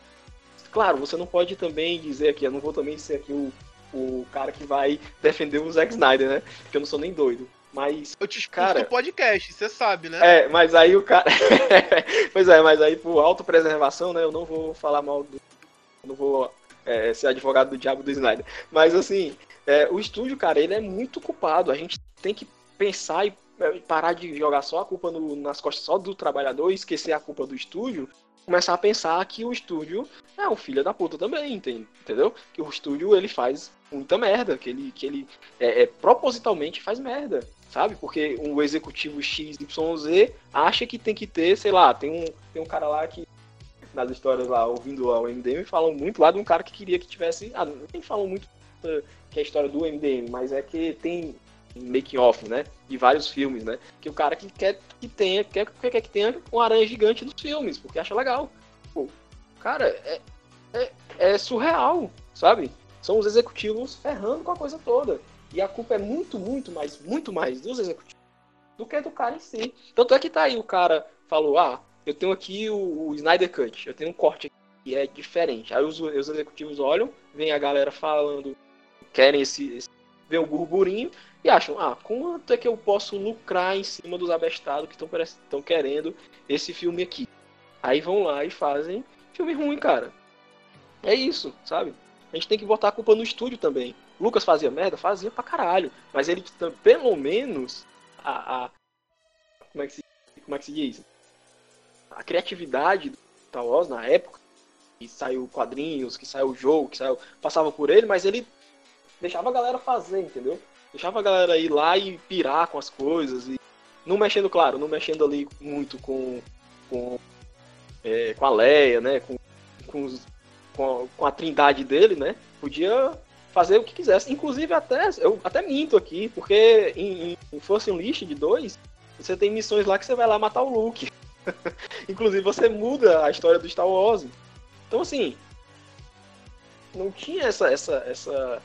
Claro, você não pode também dizer aqui, eu não vou também ser aqui o o cara que vai defender o Zack Snyder, né? Porque eu não sou nem doido. Mas. Eu te escuto cara, no podcast, você sabe, né? É, mas aí o cara. (laughs) pois é, mas aí por autopreservação, né? Eu não vou falar mal do. não vou é, ser advogado do diabo do Snyder. Mas assim, é, o estúdio, cara, ele é muito culpado. A gente tem que pensar e é, parar de jogar só a culpa no, nas costas só do trabalhador e esquecer a culpa do estúdio começar a pensar que o estúdio é um filho da puta também, entendeu? Que o estúdio ele faz muita merda, que ele, que ele é, é, propositalmente faz merda, sabe? Porque um executivo XYZ acha que tem que ter, sei lá, tem um, tem um cara lá que nas histórias lá, ouvindo o MDM, falam muito lá de um cara que queria que tivesse. Ah, nem falam muito que é a história do MDM, mas é que tem making off, né? De vários filmes, né? Que o cara que quer que tenha, quer, quer que tenha um aranha gigante nos filmes, porque acha legal. Pô, cara, é, é, é, surreal, sabe? São os executivos ferrando com a coisa toda. E a culpa é muito, muito mais, muito mais dos executivos do que do cara em si. Tanto é que tá aí, o cara falou, ah, eu tenho aqui o, o Snyder Cut, eu tenho um corte que é diferente. Aí os, os executivos olham, vem a galera falando, querem esse, esse vê o burburinho e acham, ah, quanto é que eu posso lucrar em cima dos abestados que estão querendo esse filme aqui? Aí vão lá e fazem filme ruim, cara. É isso, sabe? A gente tem que botar a culpa no estúdio também. Lucas fazia merda? Fazia pra caralho. Mas ele, pelo menos, a, a como, é que se, como é que se diz? A criatividade do Star Wars na época, que saiu quadrinhos, que saiu o jogo, que saiu, passava por ele, mas ele deixava a galera fazer, entendeu? Deixava a galera ir lá e pirar com as coisas. E não mexendo, claro, não mexendo ali muito com, com, é, com a Leia, né? Com, com, os, com, a, com, a, trindade dele, né? Podia fazer o que quisesse. Inclusive, até eu até minto aqui, porque em, em Force Unleashed de 2, você tem missões lá que você vai lá matar o Luke. (laughs) Inclusive, você muda a história do Star Wars. Então, assim, não tinha essa, essa, essa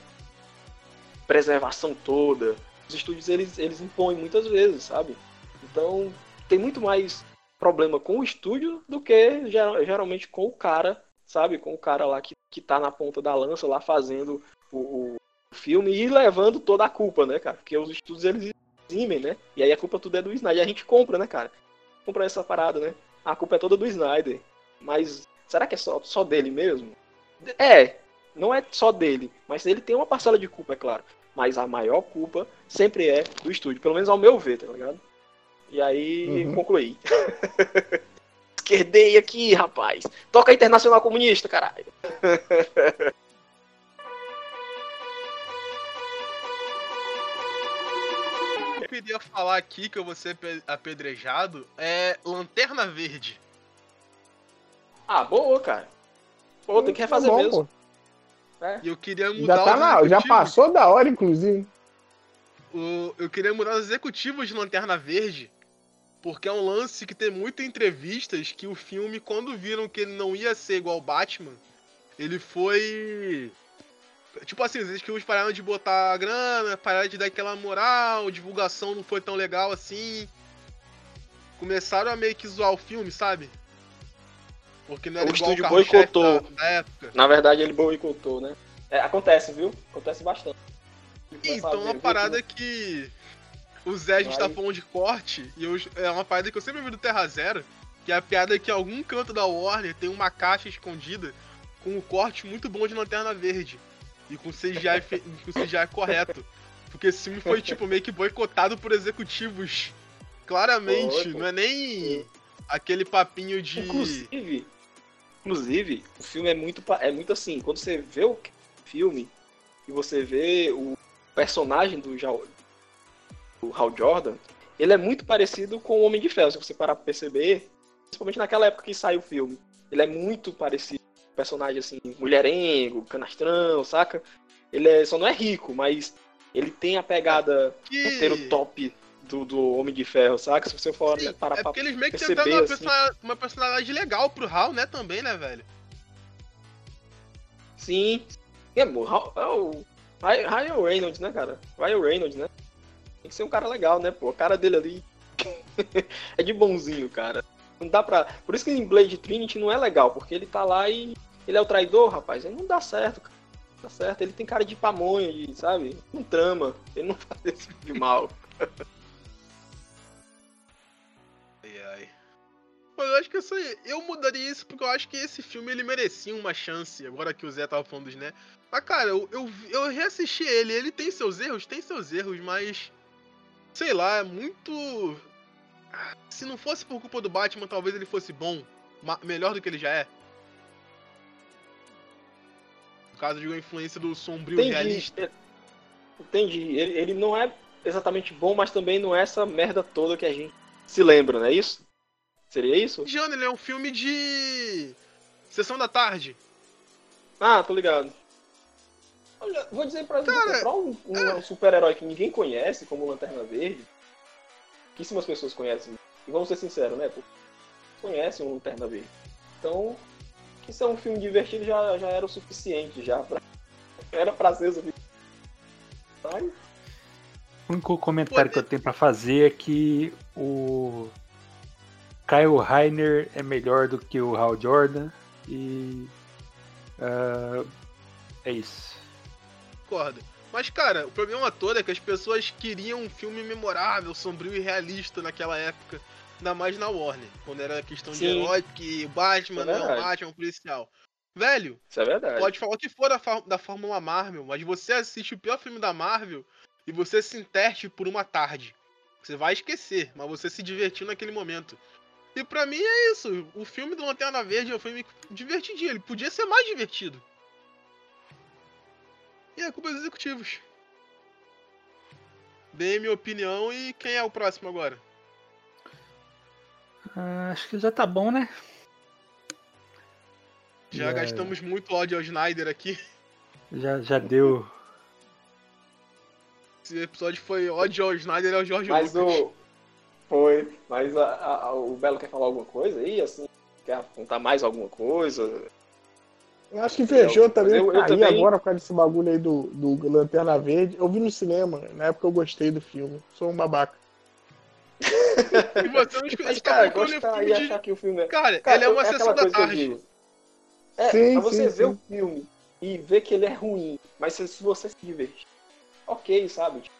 preservação toda. Os estúdios eles, eles impõem muitas vezes, sabe? Então tem muito mais problema com o estúdio do que ger- geralmente com o cara, sabe? Com o cara lá que, que tá na ponta da lança lá fazendo o, o filme e levando toda a culpa, né, cara? Porque os estúdios eles eximem, né? E aí a culpa tudo é do Snyder. E a gente compra, né, cara? Compra essa parada, né? A culpa é toda do Snyder. Mas será que é só, só dele mesmo? É, não é só dele, mas ele tem uma parcela de culpa, é claro. Mas a maior culpa sempre é do estúdio, pelo menos ao meu ver, tá ligado? E aí, Uhum. concluí. (laughs) Esquerdei aqui, rapaz. Toca Internacional Comunista, caralho. (laughs) queria falar aqui que eu vou ser ape- apedrejado é Lanterna Verde. Ah, boa, cara. Pô, tem que refazer Tá bom, mesmo. pô. E eu queria mudar Já, tá os na, já passou da hora, inclusive. O- eu queria mudar os executivos de Lanterna Verde, porque é um lance que tem muitas entrevistas que o filme, quando viram que ele não ia ser igual ao Batman, ele foi. Tipo assim, os executivos pararam de botar a grana, pararam de dar aquela moral, divulgação não foi tão legal assim. Começaram a meio que zoar o filme, sabe? Porque não era O igual estúdio boicotou. da, da época. Na verdade, ele boicotou, né? É, acontece, viu? Acontece bastante. Então é uma parada que o Zé a gente tá Vai. falando de corte, e eu- é uma parada que eu sempre vi do Terra Zero, que é a piada que em algum canto da Warner tem uma caixa escondida com um corte muito bom de Lanterna Verde. E com CGI, fe- com CGI correto. Porque esse filme foi, tipo, meio que boicotado por executivos. Claramente, não é nem aquele papinho de. Inclusive, inclusive, o filme é muito, é muito assim, quando você vê o filme e você vê o personagem do, Ja- do Hal Jordan, ele é muito parecido com o Homem de Ferro, se você parar pra perceber, principalmente naquela época que saiu o filme. Ele é muito parecido o personagem assim, mulherengo, canastrão, saca? Ele é, só não é rico, mas ele tem a pegada que... roteiro top do, do Homem de Ferro, saca? Se você for Sim, parar é porque eles meio que tentaram uma, assim. persona- uma personalidade legal pro Hal, né, também, né, velho? Sim. É, pô, Ra- é o Ry- Ryan Reynolds, né, cara? Ryan Reynolds, né? Tem que ser um cara legal, né, pô? A cara dele ali (laughs) é de bonzinho, cara. Não dá pra. Por isso que em Blade Trinity não é legal, porque ele tá lá e ele é o traidor, rapaz. Ele não dá certo, cara. Não dá certo. Ele tem cara de pamonha, de, sabe? Não trama. Ele não (laughs) faz esse tipo de mal. Ai, ai. Mas eu acho que isso aí, eu mudaria isso porque eu acho que esse filme ele merecia uma chance, agora que o Zé tava falando dos né. Mas cara, eu, eu, eu reassisti ele, ele tem seus erros, tem seus erros, mas. Sei lá, é muito. Se não fosse por culpa do Batman, talvez ele fosse bom. melhor do que ele já é. No caso de uma influência do sombrio Entendi. realista. Entendi. Ele, ele não é exatamente bom, mas também não é essa merda toda que a gente se lembra, não é isso? Seria isso? Indiana, ele é um filme de. Sessão da tarde. Ah, tô ligado. Olha, vou dizer pra, Cara, pra um, um super-herói que ninguém conhece, como Lanterna Verde, pouquíssimas pessoas conhecem. E vamos ser sinceros, né? Conhecem o Lanterna Verde. Então, isso é um filme divertido já, já era o suficiente, já. Pra, era pra ser o suficiente. Mas, O único comentário que eu tenho pra fazer é que o Kyle Rainer é melhor do que o Hal Jordan e ah, é isso. Concordo. Mas, cara, o problema todo é que as pessoas queriam um filme memorável, sombrio e realista naquela época. Ainda mais na Warner, quando era questão de Sim. herói, que o Batman É não é um verdade. Batman, é um policial. Velho, isso é verdade. pode falar o que for da, da Fórmula Marvel, mas você assiste o pior filme da Marvel e você se interte por uma tarde. Você vai esquecer, mas você se divertiu naquele momento. E pra mim é isso. O filme do Lanterna Verde é um filme divertidinho. Ele podia ser mais divertido. E é culpa dos executivos. Dei minha opinião e quem é o próximo agora? Ah, acho que já tá bom, né? Já É. gastamos muito ódio ao Snyder aqui. Já, já deu. Esse episódio foi ódio ao Snyder e ao George Mas Lucas. o. Foi. Mas a- a- o Belo quer falar alguma coisa aí, assim? Quer contar mais alguma coisa? Eu acho que fechou Eu- também. eu- eu caí também- agora por causa desse bagulho aí do, do Lanterna Verde. Eu vi no cinema, na época eu gostei do filme. Sou um babaca. (laughs) E você não escuta, Mas, tá cara, procurando gostar filme e de- achar que o filme é. Cara, Cara, ele é uma eu- sessão da tarde. É, Sim, pra você sim, ver sim. o filme e ver que ele é ruim, mas se, se você se divertir, ok, sabe? Tipo,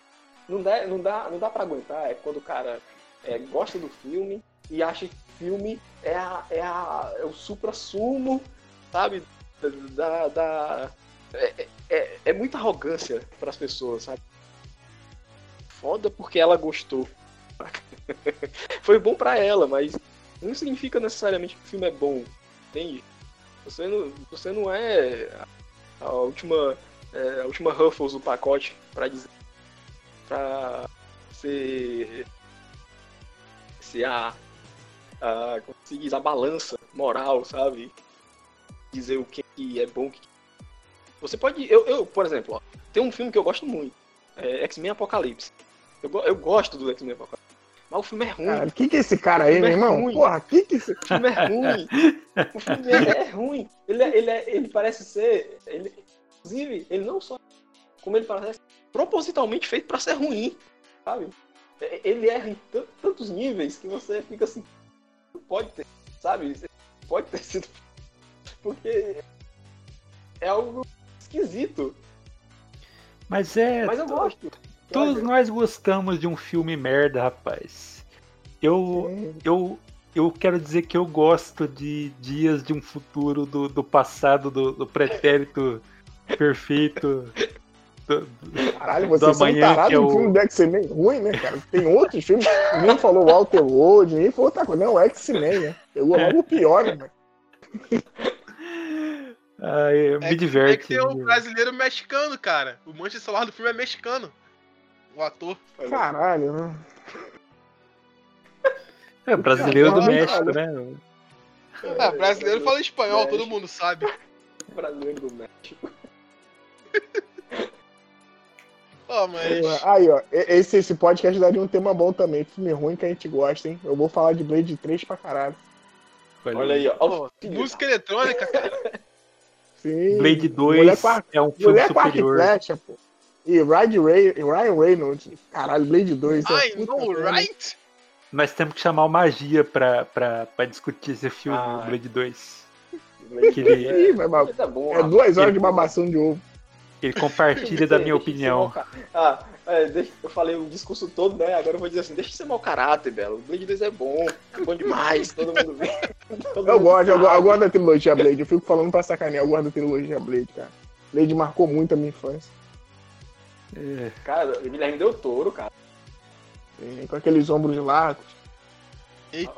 Não dá, não dá, não dá pra aguentar. É quando o cara é, gosta do filme e acha que o filme é, a, é, a, é o supra-sumo, sabe? Da. da é, é, é muita arrogância pras pessoas, sabe? Foda porque ela gostou. (laughs) Foi bom pra ela, mas não significa necessariamente que o filme é bom, entende? Você não, você não é a, última é, a última Ruffles do pacote pra dizer pra ser a, a diz, a balança moral, sabe? Dizer o que que é bom, que você pode eu, eu por exemplo, ó, tem um filme que eu gosto muito, é X-Men Apocalipse. Eu, eu gosto do X-Men Apocalipse. Mas o filme é ruim. Cara, que que é esse cara aí, meu é irmão? ruim. Porra, que que esse... O filme é (laughs) ruim. O filme é, é ruim. Ele, é- ele, é- ele parece ser. Ele, inclusive, ele não só. Como ele parece propositalmente feito pra ser ruim. Sabe? É- Ele erra em tan- tantos níveis que você fica assim. Não pode ter. Sabe? Pode ter sido. (laughs) Porque. É algo esquisito. Mas é. Mas eu gosto. Todos nós gostamos de um filme merda, rapaz. Eu, eu, eu quero dizer que eu gosto de Dias de um Futuro do, do passado, do, do pretérito perfeito. do- Caralho, do vocês são amanhã, tarados que é do o- filme do X-Men ruim, né, cara? Tem outros filmes, ninguém falou Walter Wood, ninguém falou outra coisa. Não, X-Men, né? Pegou logo o pior, né, mano? Ai, É me que- diverte. É que tem o brasileiro mexicano, cara. O manche celular do filme é mexicano. O ator. Caralho, né? É brasileiro do Caralho. México, né? É, brasileiro fala espanhol, México. todo mundo sabe. Brasileiro do México. Ó, (laughs) mas. Aí, ó, esse, esse podcast daria um tema bom também. Filme ruim que a gente gosta, hein? Eu vou falar de Blade 3 pra caralho. Olha aí, ó. Ó, música eletrônica, cara. Sim. Blade Mulher 2 com a- é um filme Mulher superior. flecha, pô. E Ryan, Ray, Ryan Reynolds. Caralho, Blade 2. é I know, right? Nós temos que chamar o Magia pra, pra, pra discutir esse filme, Ah. Blade 2. Blade Que ele- Ih, vai mal. Mas é bom, É rapaz. duas horas Ele- de babação de ovo. Ele compartilha da (laughs) minha opinião. Ah, é, deixa- eu falei o discurso todo, né? Agora eu vou dizer assim, deixa de ser mau caráter, Belo. O Blade 2 é bom, é bom demais, todo mundo vê. (laughs) Todo Eu mundo gosto, eu, eu gosto da trilogia Blade. Eu fico falando pra sacanear, eu gosto da trilogia Blade, cara. Blade marcou muito a minha infância. É, Cara, o Guilherme deu touro, cara. Sim, com aqueles ombros largos. Eita, (laughs)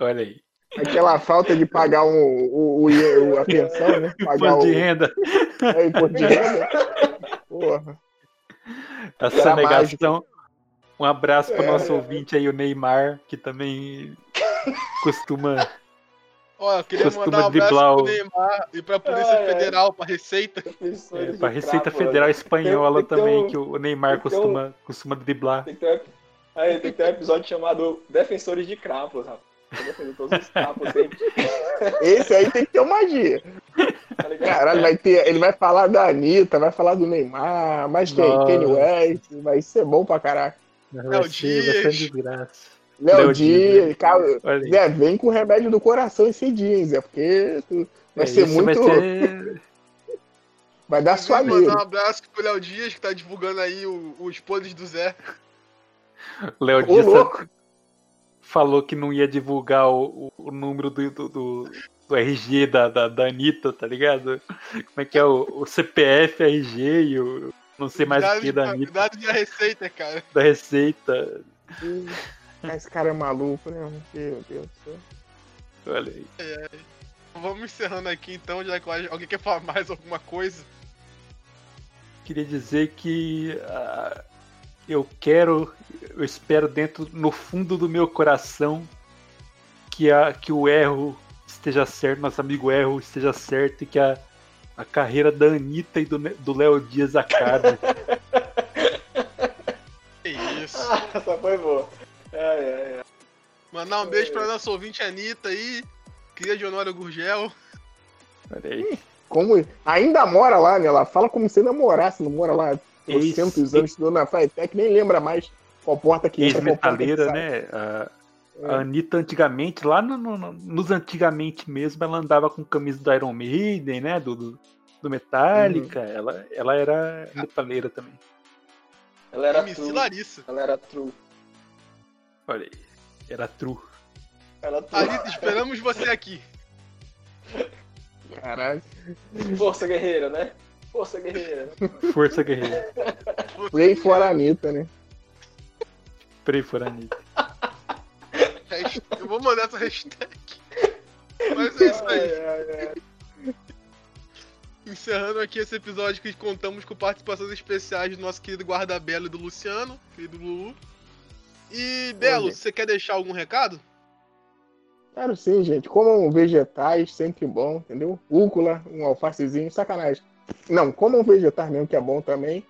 olha aí. Aquela falta de pagar um, o, o, o- a pensão, né? (laughs) Pagar Imposto o, de renda. é, o imposto de renda. Porra. A Era sonegação. Um abraço pro É. nosso ouvinte aí, o Neymar, que também costuma. Ó, eu queria Costuma mandar um abraço driblar pro o- Neymar e pra Polícia ai. Federal, pra Receita. É, pra Receita Federal Espanhola Tem- tem também, um- que o Neymar tem um- costuma, costuma driblar. Tem que, ter, um- aí, tem que ter um episódio chamado Defensores de Crápulas, rapaz. Esse aí tem que ter uma magia. tá? Caralho, vai ter, ele vai falar da Anitta, vai falar do Neymar, mas tem. Kanye West, vai ser bom pra caralho. Vai Léo ser, vai ser uma Dias. Léo Dias, cara. Zé, vem com o remédio do coração esse dia, Zé, porque tu- vai É, ser muito. Vai Vai, dar Queria suaneiro. mandar um abraço pro Léo Dias, que tá divulgando aí o- os podres do Zé. (laughs) Léo Dias louco. falou que não ia divulgar o, o- o número do, do, do- do RG da, da, da Anitta, tá ligado? Como é que é o, o CPF, RG e o. Não sei mais o que da Anitta, Dados da Receita, cara. da Receita. Esse cara é maluco, né? Meu Deus do céu. Olha aí. Vamos encerrando aqui então, já que alguém quer falar mais alguma coisa. Queria dizer que ah, eu quero, eu espero dentro, no fundo do meu coração, que, a, que o erro esteja certo, nosso amigo erro esteja certo e que a, a carreira da Anitta e do Léo Dias acabe. (laughs) Que isso. Ah, (laughs) essa foi boa. Ai, ai, ai. Mandar um beijo pra nossa ouvinte Anitta aí. Cria de Honório Gurgel. Olha aí. Como ainda mora lá, né? Ela fala como se namorasse, não mora lá há trocentos anos, estudou na Flytech, nem lembra mais qual porta que entra, Ex-metaleira, né? A, a Anitta antigamente, lá no- no- no- nos antigamente mesmo, ela andava com camisa do Iron Maiden, né? Do, do, do Metallica. Ela, ela era metaleira também. Ela era MC true. Larissa. Ela era true. Olha aí. Era true. Ela true. Larissa, esperamos você aqui. Caralho. Força guerreira, né? Força guerreira. Força guerreira. Pray for a Anitta, né? Pray for Anitta. Eu vou mandar essa hashtag. Mas é isso aí. Ai, ai, ai. Encerrando aqui esse episódio que contamos com participações especiais do nosso querido guarda-belo e do Luciano, querido Lulu. E, Belo, Olha. você quer deixar algum recado? Quero sim, gente. Comam vegetais, sempre bom, entendeu? Rúcula, um alfacezinho, sacanagem. Não, comam vegetais mesmo, que é bom também.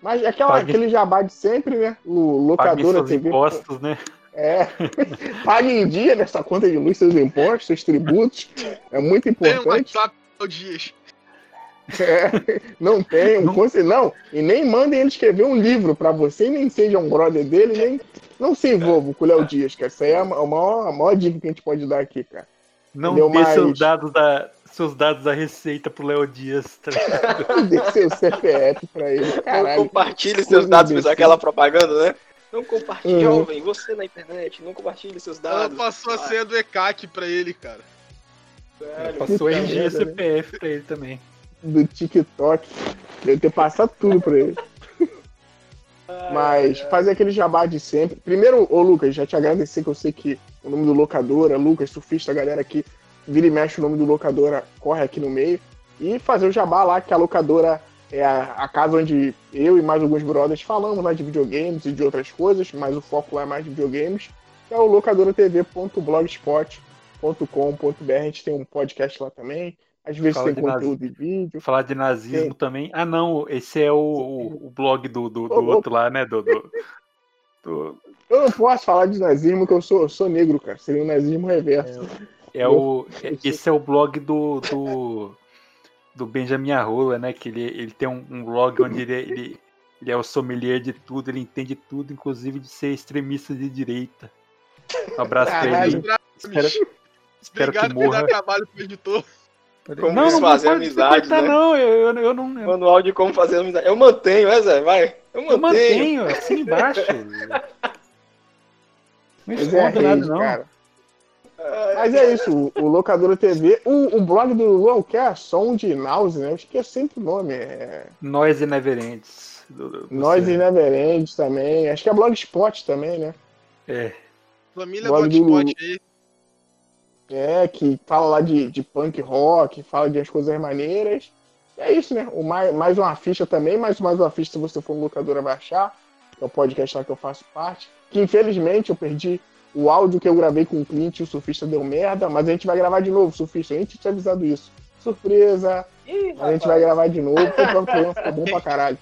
Mas é aquela, Pague- aquele jabá de sempre, né? O Pague locadora seus TV. impostos, né? É. (laughs) Pague em dia nessa conta de luz, seus impostos, seus tributos. É muito Tem um importante. WhatsApp ao Dias. É, (laughs) não tem, um Não- conselho, não. E nem mandem ele escrever um livro pra você, e nem seja um brother dele, nem. Não se envolva com o Léo Dias, cara. Isso aí é a ma- a maior, a maior dica que a gente pode dar aqui, cara. Não Entendeu? dê Mas- seus dados da, seus dados da receita pro Léo Dias. Tá? (laughs) Dê seu CPF pra ele. Não Caralho. compartilhe coisa seus dados, fez aquela propaganda, né? Não compartilhe, Uhum. jovem, você na internet, não compartilhe seus Ela dados. passou a senha do ECAC pra ele, cara. Velho. Passou Puta RG e merda, né? CPF pra ele também. Do TikTok. Deve ter passado tudo pra ele. Mas fazer aquele jabá de sempre. Primeiro, ô Lucas, já te agradecer que eu sei que o nome do locadora, Lucas, surfista, a galera aqui, vira e mexe o nome do locadora, corre aqui no meio. E fazer o jabá lá, que a locadora é a, a casa onde eu e mais alguns brothers falamos lá de videogames e de outras coisas, mas o foco lá é mais de videogames. Que é o locadoratv.blogspot.com.br. A gente tem um podcast lá também. Às vezes Fala tem de conteúdo de vídeo. Falar de nazismo Sim. também. Ah, não, esse é o, o, o blog do, do, do ô. outro lá, né? Do, do, do- Eu não posso falar de nazismo, que eu sou, eu sou negro, cara. Seria um nazismo reverso. é o, é- esse é o blog do, do, do Benjamin Arrola, né? Que ele, ele tem um, um blog onde ele, ele, ele é o sommelier de tudo, ele entende tudo, inclusive de ser extremista de direita. Um abraço pra ele. Espero, espero que Obrigado por dar trabalho pro editor. Como não, não pode amizade, cortar, né? não, eu, eu, eu não. Eu, Manual de como fazer amizade. Eu mantenho, é, Zé? Vai. Eu eu mantenho. mantenho, assim embaixo. (laughs) Não Mas é nada, rede, não. cara. Mas é isso, o, Locadora TV. O, o blog do Lulu é o que? É Som de Náusea, né? Eu esqueci sempre o nome. É Nós e do Nós e Neverend também. Acho que é Blogspot também, né? É. Família Blog do Blogspot aí. É, que fala lá de, de punk rock, fala de as coisas maneiras. É isso, né? O mais, mais uma ficha também, mais, mais uma ficha se você for no locadora vai achar. Que é o podcast lá que eu faço parte. Que infelizmente eu perdi o áudio que eu gravei com o Clint e o surfista deu merda, mas a gente vai gravar de novo, surfista. A gente tinha avisado isso. Surpresa! Ih, A gente vai gravar de novo, programa ficou bom pra caralho.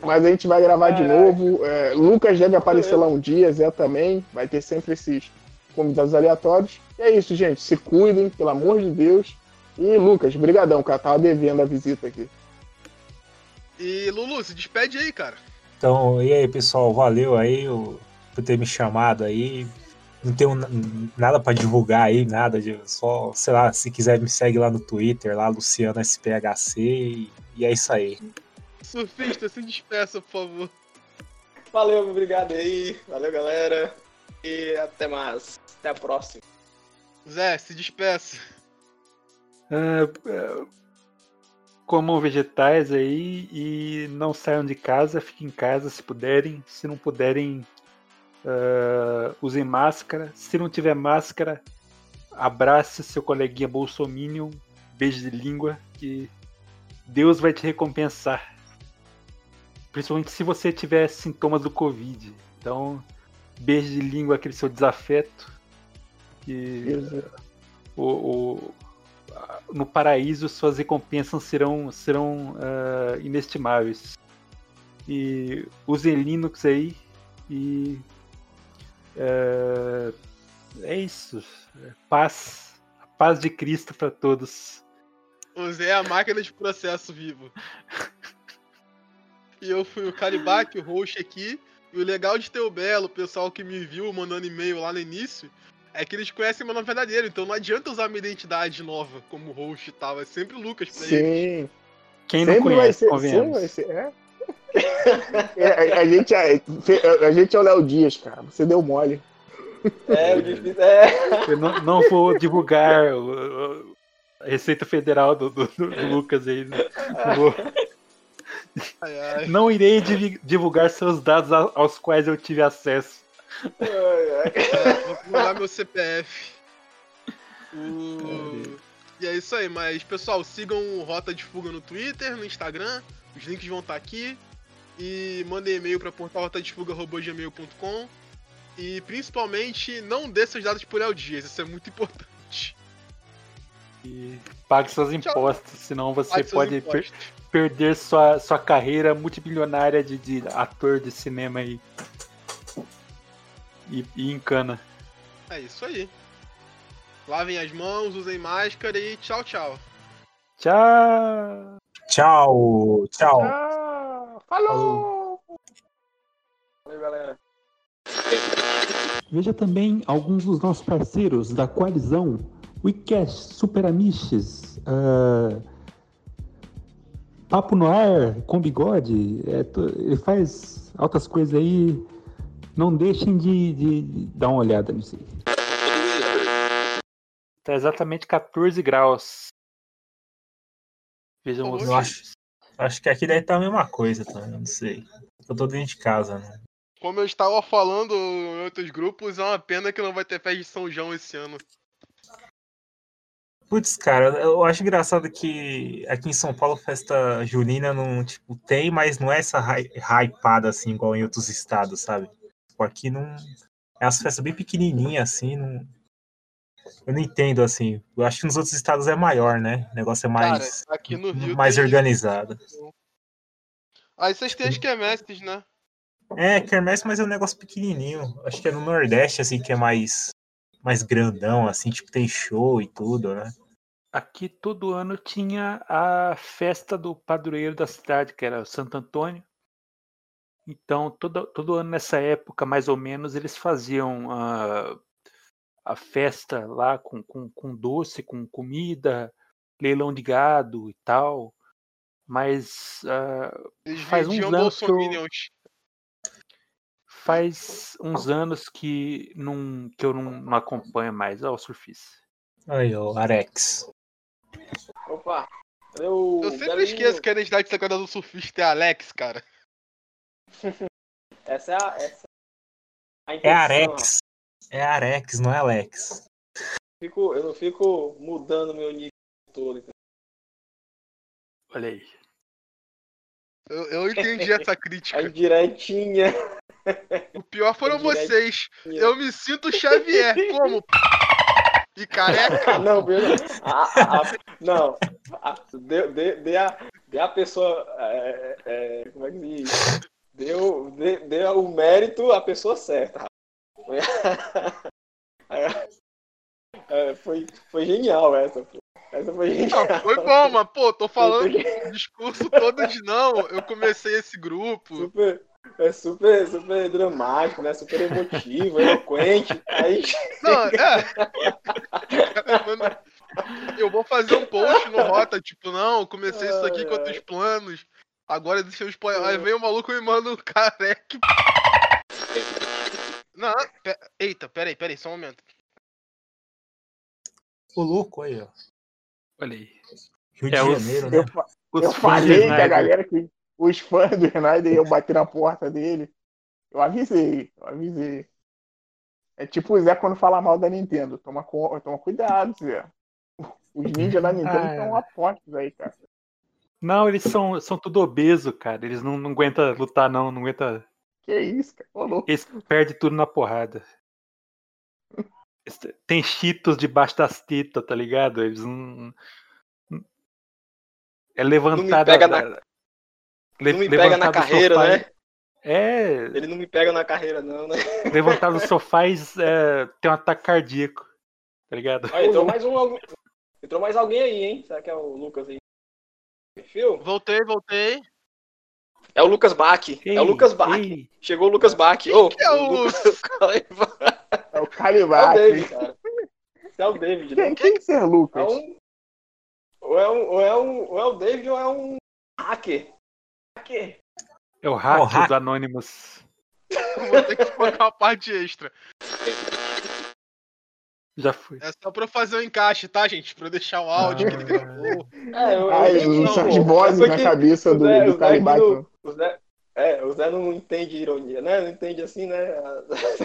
Mas a gente vai gravar de novo. É, Lucas deve aparecer lá um dia, Zé também. Vai ter sempre esses convidados aleatórios. E é isso, gente. Se cuidem, pelo amor de Deus. E Lucas, brigadão, cara. Tava devendo a visita aqui. E Lulu, se despede aí, cara. Então, e aí, pessoal, valeu aí por ter me chamado aí. Não tenho nada pra divulgar aí, nada de só, sei lá, se quiser me segue lá no Twitter, lá Luciano SPHC e, e é isso aí. Surfista, se despeça, por favor. Valeu, obrigado aí. Valeu, galera. E até mais. Até a próxima. Zé, se despeça. Ah, ah, comam vegetais aí e não saiam de casa, fiquem em casa se puderem. Se não puderem, ah, usem máscara. Se não tiver máscara, abrace seu coleguinha bolsominion, beijo de língua, que Deus vai te recompensar. Principalmente se você tiver sintomas do Covid. Então, beijo de língua, aquele seu desafeto. Que o, o- a- no paraíso suas recompensas serão, serão ah, inestimáveis. E usem Linux aí e ah, é isso. Paz, a paz de Cristo para todos. O é a máquina de processo vivo. (laughs) E eu fui o Caribac, o host aqui. E o legal de ter o Belo, o pessoal que me viu mandando e-mail lá no início, é que eles conhecem meu nome verdadeiro. Então não adianta usar minha identidade nova como host e tal. É sempre o Lucas pra eles. Sim. Quem não Sempre vai conhece, ser. convenhamos. Sempre vai ser. É. (laughs) É, a, a gente, é, a gente é o Léo Dias, cara. Você deu mole. É, o difícil é. Eu não, não vou divulgar o- o- a Receita Federal do, do- do Lucas aí. né? Não, vou- Ai, ai. não irei divulgar seus dados aos quais eu tive acesso. Ai, ai. (laughs) É, vou divulgar meu CPF. O- E é isso aí, mas pessoal, sigam o Rota de Fuga no Twitter, no Instagram, os links vão estar aqui. E mandem e-mail para portalrotadefuga.gmail.com E principalmente, não dê seus dados por El Dias, isso é muito importante. E pague seus impostos, senão você pode per- perder sua, sua carreira multibilionária de, de ator de cinema aí. E, e encana. É isso aí. Lavem as mãos, usem máscara e tchau, tchau. Tchau! Tchau, tchau. Ah, falou! Valeu, galera. Veja também alguns dos nossos parceiros da coalizão WeCast, Super Amiches, ah, Papo no Ar, com bigode, é, ele faz altas coisas aí. Não deixem de, de- de dar uma olhada nisso aí. Tá exatamente 14 graus. Vejam acho, acho que aqui deve estar a mesma coisa também, não sei. Eu tô dentro de casa, né? Como eu estava falando em outros grupos, é uma pena que não vai ter festa de São João esse ano. Putz, cara, eu acho engraçado que aqui em São Paulo festa junina não, tipo, tem, mas não é essa hy- hypada assim, igual em outros estados, sabe? Tipo, aqui não. É as festas bem pequenininhas, assim, não. Eu não entendo, assim. Eu acho que nos outros estados é maior, né? O negócio é mais, Cara, aqui no Rio. mais organizado. Aí vocês têm as quermesses, né? É, quermesse, mas é um negócio pequenininho. Acho que é no Nordeste, assim, que é mais, mais grandão, assim, tipo, tem show e tudo, né? Aqui todo ano tinha a festa do padroeiro da cidade, que era o Santo Antônio. Então, todo, todo ano nessa época, mais ou menos, eles faziam a, a festa lá com, com, com doce, com comida, leilão de gado e tal. Mas ah, Eles Faz uns anos que eu- faz uns anos que, não, que eu não, não acompanho mais. Ó, o surfista. Aí, ó, Arex. Opa. O Eu sempre Belinho? esqueço que a identidade secreta do surfista é Alex, cara. (laughs) Essa é a. Essa a É Arex. É Arex, não é Alex. Eu, fico, eu não fico mudando meu nick todo. Olha aí. Eu, eu entendi (laughs) essa A crítica. indiretinha. O pior foram vocês. Eu me sinto Xavier. Como? (laughs) E careca. (laughs) Não, ah, não. Ah, dê, dê, dê, a, dê a pessoa. é, é, como é que diz? Deu, dê, dê o mérito à pessoa certa. Foi, (laughs) É, foi, foi genial essa. pô. Essa foi genial. Não, foi bom, mas pô, tô falando discurso todo de não. Eu comecei esse grupo. Super, é super, super dramático, né? Super emotivo, eloquente. Aí Não, é. Eu vou fazer um post no Rota, tipo, não, comecei isso aqui com outros planos. Agora deixa eu spoiler. Aí vem o maluco e me manda um careca. Não, pe... eita, peraí, peraí, só um momento. O louco aí, ó. Olha aí. Rio de É, Janeiro, né? Eu, eu falei que a Snyder. galera que. Os fãs do Snyder iam bater na porta dele. Eu avisei, eu avisei. É tipo o Zé quando fala mal da Nintendo. Toma, toma cuidado, Zé. Os ninjas da Nintendo (laughs) Ah, estão apostos aí, cara. Não, eles são, são tudo obeso, cara. Eles não, não aguentam lutar, não. Não aguenta. Que isso, cara. Ô, louco. Eles perdem tudo na porrada. Tem cheetos debaixo das tetas, tá ligado? Eles não. É levantada. pega na- da- le- não me pega na carreira, sofá né? É, Ele não me pega na carreira, não, né? levantar do (laughs) sofá e é, tem um ataque cardíaco. Tá ligado? Olha, entrou mais um. Entrou mais alguém aí, hein? Será que é o Lucas aí? Perfil? Voltei, voltei. É o Lucas Bach. é o Lucas Bach. ei. Chegou o Lucas Bach. Ô, que é o- Lucas- É (laughs) É o o Calibac. David, cara. Esse é o David, né? Quem, quem que É Lucas? um. Ou é, um, ou, é um, ou é o David ou é um hacker. Hacker. É o hack É o hack. do Anonymous. Eu vou ter que colocar uma parte extra. Já foi. É só pra eu fazer o encaixe, tá, gente? Pra eu deixar o áudio que ele gravou. É, eu, Ai, eu, não, não, são as pô. vozes Foi na que cabeça do, Zé- do É, o Zé não entende ironia, né? Não entende assim, né?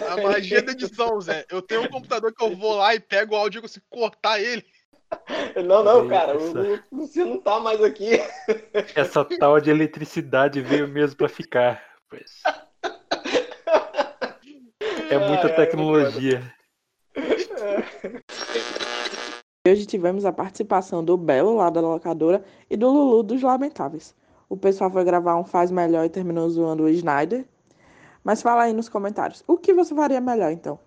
A magia da edição, Zé. Eu tenho um computador que eu vou lá e pego o áudio e consigo cortar ele. (laughs) Não, não, cara, essa- o, Luciano não tá mais aqui. (laughs) Essa tal de eletricidade veio mesmo pra ficar. Pois. É muita tecnologia. Hoje tivemos a participação do Belo, lá da locadora, e do Lulu, dos Lamentáveis. O pessoal foi gravar um Faz Melhor e terminou zoando o Snyder. Mas fala aí nos comentários, o que você faria melhor, então?